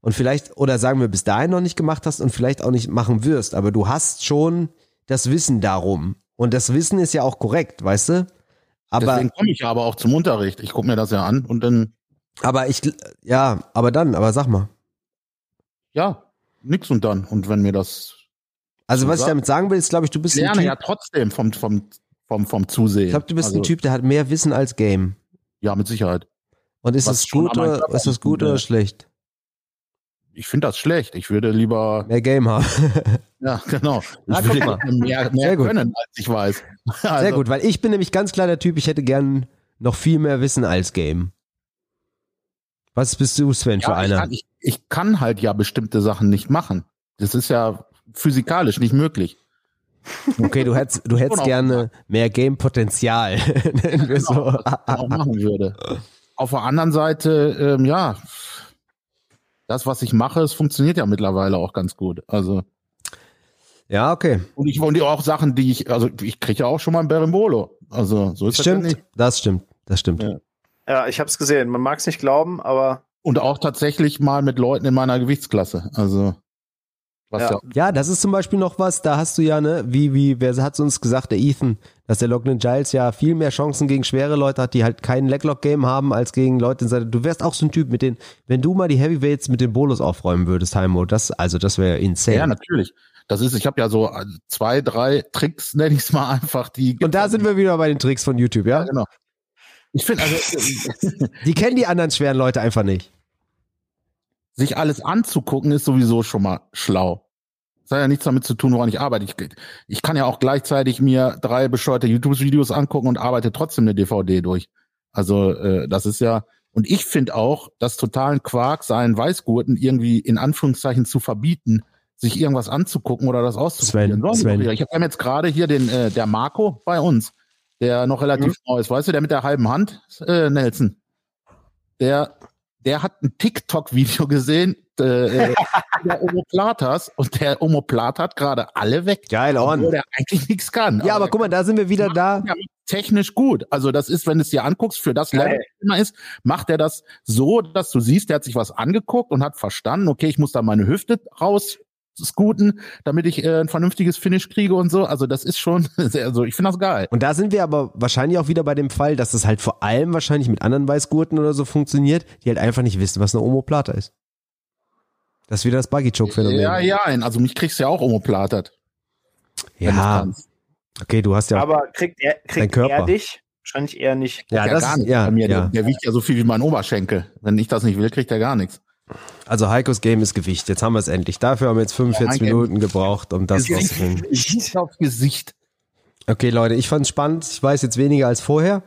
und vielleicht, oder sagen wir bis dahin noch nicht gemacht hast und vielleicht auch nicht machen wirst, aber du hast schon das Wissen darum. Und das Wissen ist ja auch korrekt, weißt du? Aber, Deswegen komme ich aber auch zum Unterricht. Ich gucke mir das ja an und dann, aber ich, ja, aber dann, aber sag mal. Ja, nix und dann. Und wenn mir das Also was ich damit sagen will, ist, glaube ich, du bist ich ein lerne Typ, ja trotzdem vom, vom, vom, vom Zusehen. ich glaube, du bist also, ein Typ, der hat mehr Wissen als Game. Ja, mit Sicherheit. Und ist Was das schon gut oder, ist das gut liegt, oder ne? schlecht? Ich finde das schlecht. Ich würde lieber, Mehr Game haben. ja, genau. Ich würde mal. mehr, Sehr mehr können, als ich weiß. Sehr Also, gut, weil ich bin nämlich ganz klar der Typ, ich hätte gern noch viel mehr Wissen als Game. Was bist du, Sven, für Ja, ich, einer? kann, ich, ich kann halt ja bestimmte Sachen nicht machen. Das ist ja physikalisch nicht möglich. Okay, du hättest, du hättest gerne mehr Game-Potenzial. Nennen wir so. Genau, was ich auch machen würde. Auf der anderen Seite, ähm, ja, das, was ich mache, es funktioniert ja mittlerweile auch ganz gut. Also, Ja, okay. und ich und auch Sachen, die ich, also ich kriege ja auch schon mal ein Berimbolo. Also, so ist das ja Stimmt, nicht. das stimmt, das stimmt. Ja. Ja, ich habe es gesehen. Man mag es nicht glauben, aber Und auch tatsächlich mal mit Leuten in meiner Gewichtsklasse. Also, was ja, Ja. Ja, das ist zum Beispiel noch was, da hast du ja, ne, wie, wie, wer hat uns gesagt, der Ethan, dass der Lachlan Giles ja viel mehr Chancen gegen schwere Leute hat, die halt kein Leglock-Game haben, als gegen Leute in seiner, du wärst auch so ein Typ mit den, wenn du mal die Heavyweights mit den Bolos aufräumen würdest, Heimo, das, also das wäre insane. ja, natürlich. Das ist, ich habe ja so äh, zwei, drei Tricks, nenne ich es mal einfach, die. Und da sind wir wieder bei den Tricks von YouTube, ja, ja? genau. Ich finde, also, Die kennen die anderen schweren Leute einfach nicht. Sich alles anzugucken, ist sowieso schon mal schlau. Das hat ja nichts damit zu tun, woran ich arbeite. Ich, ich kann ja auch gleichzeitig mir drei bescheuerte YouTube-Videos angucken und arbeite trotzdem eine DVD durch. Also äh, das ist ja, und ich finde auch, das totalen Quark, seinen Weißgurten irgendwie in Anführungszeichen zu verbieten, sich irgendwas anzugucken oder das auszuprobieren. Sven, Sven. Ich habe jetzt gerade hier den, äh, der Marco bei uns, der noch relativ neu ist, weißt du, der mit der halben Hand, äh, Nelson. Der, der hat ein TikTok-Video gesehen, äh, äh, der Omoplatas und der Omoplata hat gerade alle weg. Geil, Obwohl on. der eigentlich nichts kann. Ja, aber guck mal, da sind wir wieder da. Ja, technisch gut. Also das ist, wenn du es dir anguckst, für das Level immer ist, macht er das so, dass du siehst, der hat sich was angeguckt und hat verstanden, okay, ich muss da meine Hüfte raus scooten, damit ich äh, ein vernünftiges Finish kriege und so. Also das ist schon sehr, also ich finde das geil. Und da sind wir aber wahrscheinlich auch wieder bei dem Fall, dass das halt vor allem wahrscheinlich mit anderen Weißgurten oder so funktioniert, die halt einfach nicht wissen, was eine Omoplata ist. Das ist wieder das Buggy-Choke-Phänomen. Ja, ja, also mich kriegst du ja auch omoplatert. ja. okay, du hast ja. aber kriegt er, Dein kriegt Körper. er dich? Wahrscheinlich eher nicht. ja, ja, das gar ist, nicht ja, bei mir. ja. Der, der wiegt ja so viel wie mein Oberschenkel. Wenn ich das nicht will, kriegt er gar nichts. Also Heikos Game ist Gewicht. Jetzt haben wir es endlich. Dafür haben wir jetzt 45 Ja, Minuten gebraucht, um das rauszufinden. Gesicht aufs Gesicht. Okay, Leute, ich fand's spannend. Ich weiß jetzt weniger als vorher.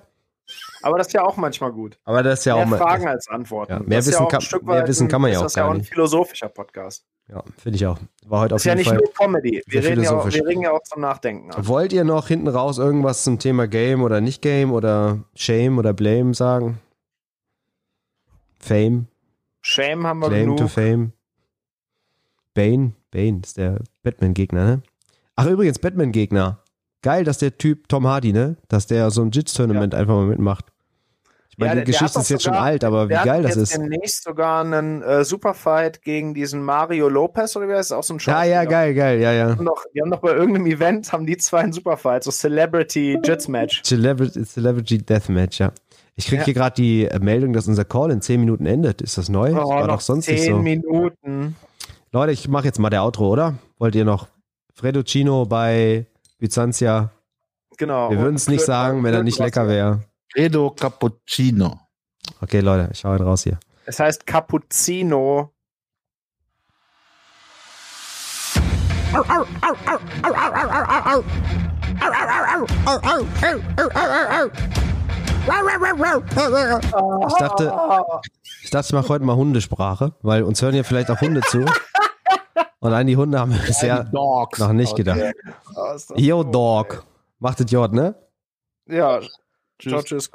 Aber das ist ja auch manchmal gut. Aber das ist ja mehr auch mal. Fragen als Antworten. Ja, mehr ist Wissen ein kann- mehr Wissen kann man ja ist auch Das ist ja auch ein nicht. philosophischer Podcast. Ja, finde ich auch. War heute auf ist ja jeden nicht Fall. nur Comedy. Wir reden ja, auch, wir regen ja auch zum Nachdenken an. Wollt ihr noch hinten raus irgendwas zum Thema Game oder nicht Game oder Shame oder Blame sagen? Fame, Shame haben wir Claim to genug. Fame. Bane, Bane ist der Batman-Gegner, ne? Ach, übrigens, Batman-Gegner. Geil, dass der Typ Tom Hardy, ne? Dass der so ein Jits-Tournament einfach mal mitmacht. Ich meine, Ja, die der- der Geschichte doch ist jetzt schon alt, aber wie Der geil das ist. demnächst sogar einen äh, Superfight gegen diesen Mario Lopez oder heißt das? Auch so ein Ja, Schauspieler. ja, geil, geil, ja, ja. Die haben die haben doch bei irgendeinem Event, haben die zwei einen Superfight, so Celebrity Jits Match. Celebrity, Celebrity Deathmatch, ja. Ich krieg Ja. hier gerade die äh, Meldung, dass unser Call in 10 Minuten endet. Ist das neu? das Oh, war noch doch sonst zehn nicht so. Minuten. Leute, ich mache jetzt mal der Outro, oder? Wollt ihr noch Fredo Chino bei Byzantia? Genau. Wir würden es nicht sagen, wenn er nicht lecker wäre. Fredo Cappuccino. Okay, Leute, ich hau ihn raus hier. Es heißt Cappuccino. Ich dachte, ich dachte, ich mache heute mal Hundesprache, weil uns hören ja vielleicht auch Hunde zu. Und an die Hunde haben wir bisher noch nicht gedacht. Yo, Dog. Macht es J, ne? Ja, Tschüss. ciao, tschüss.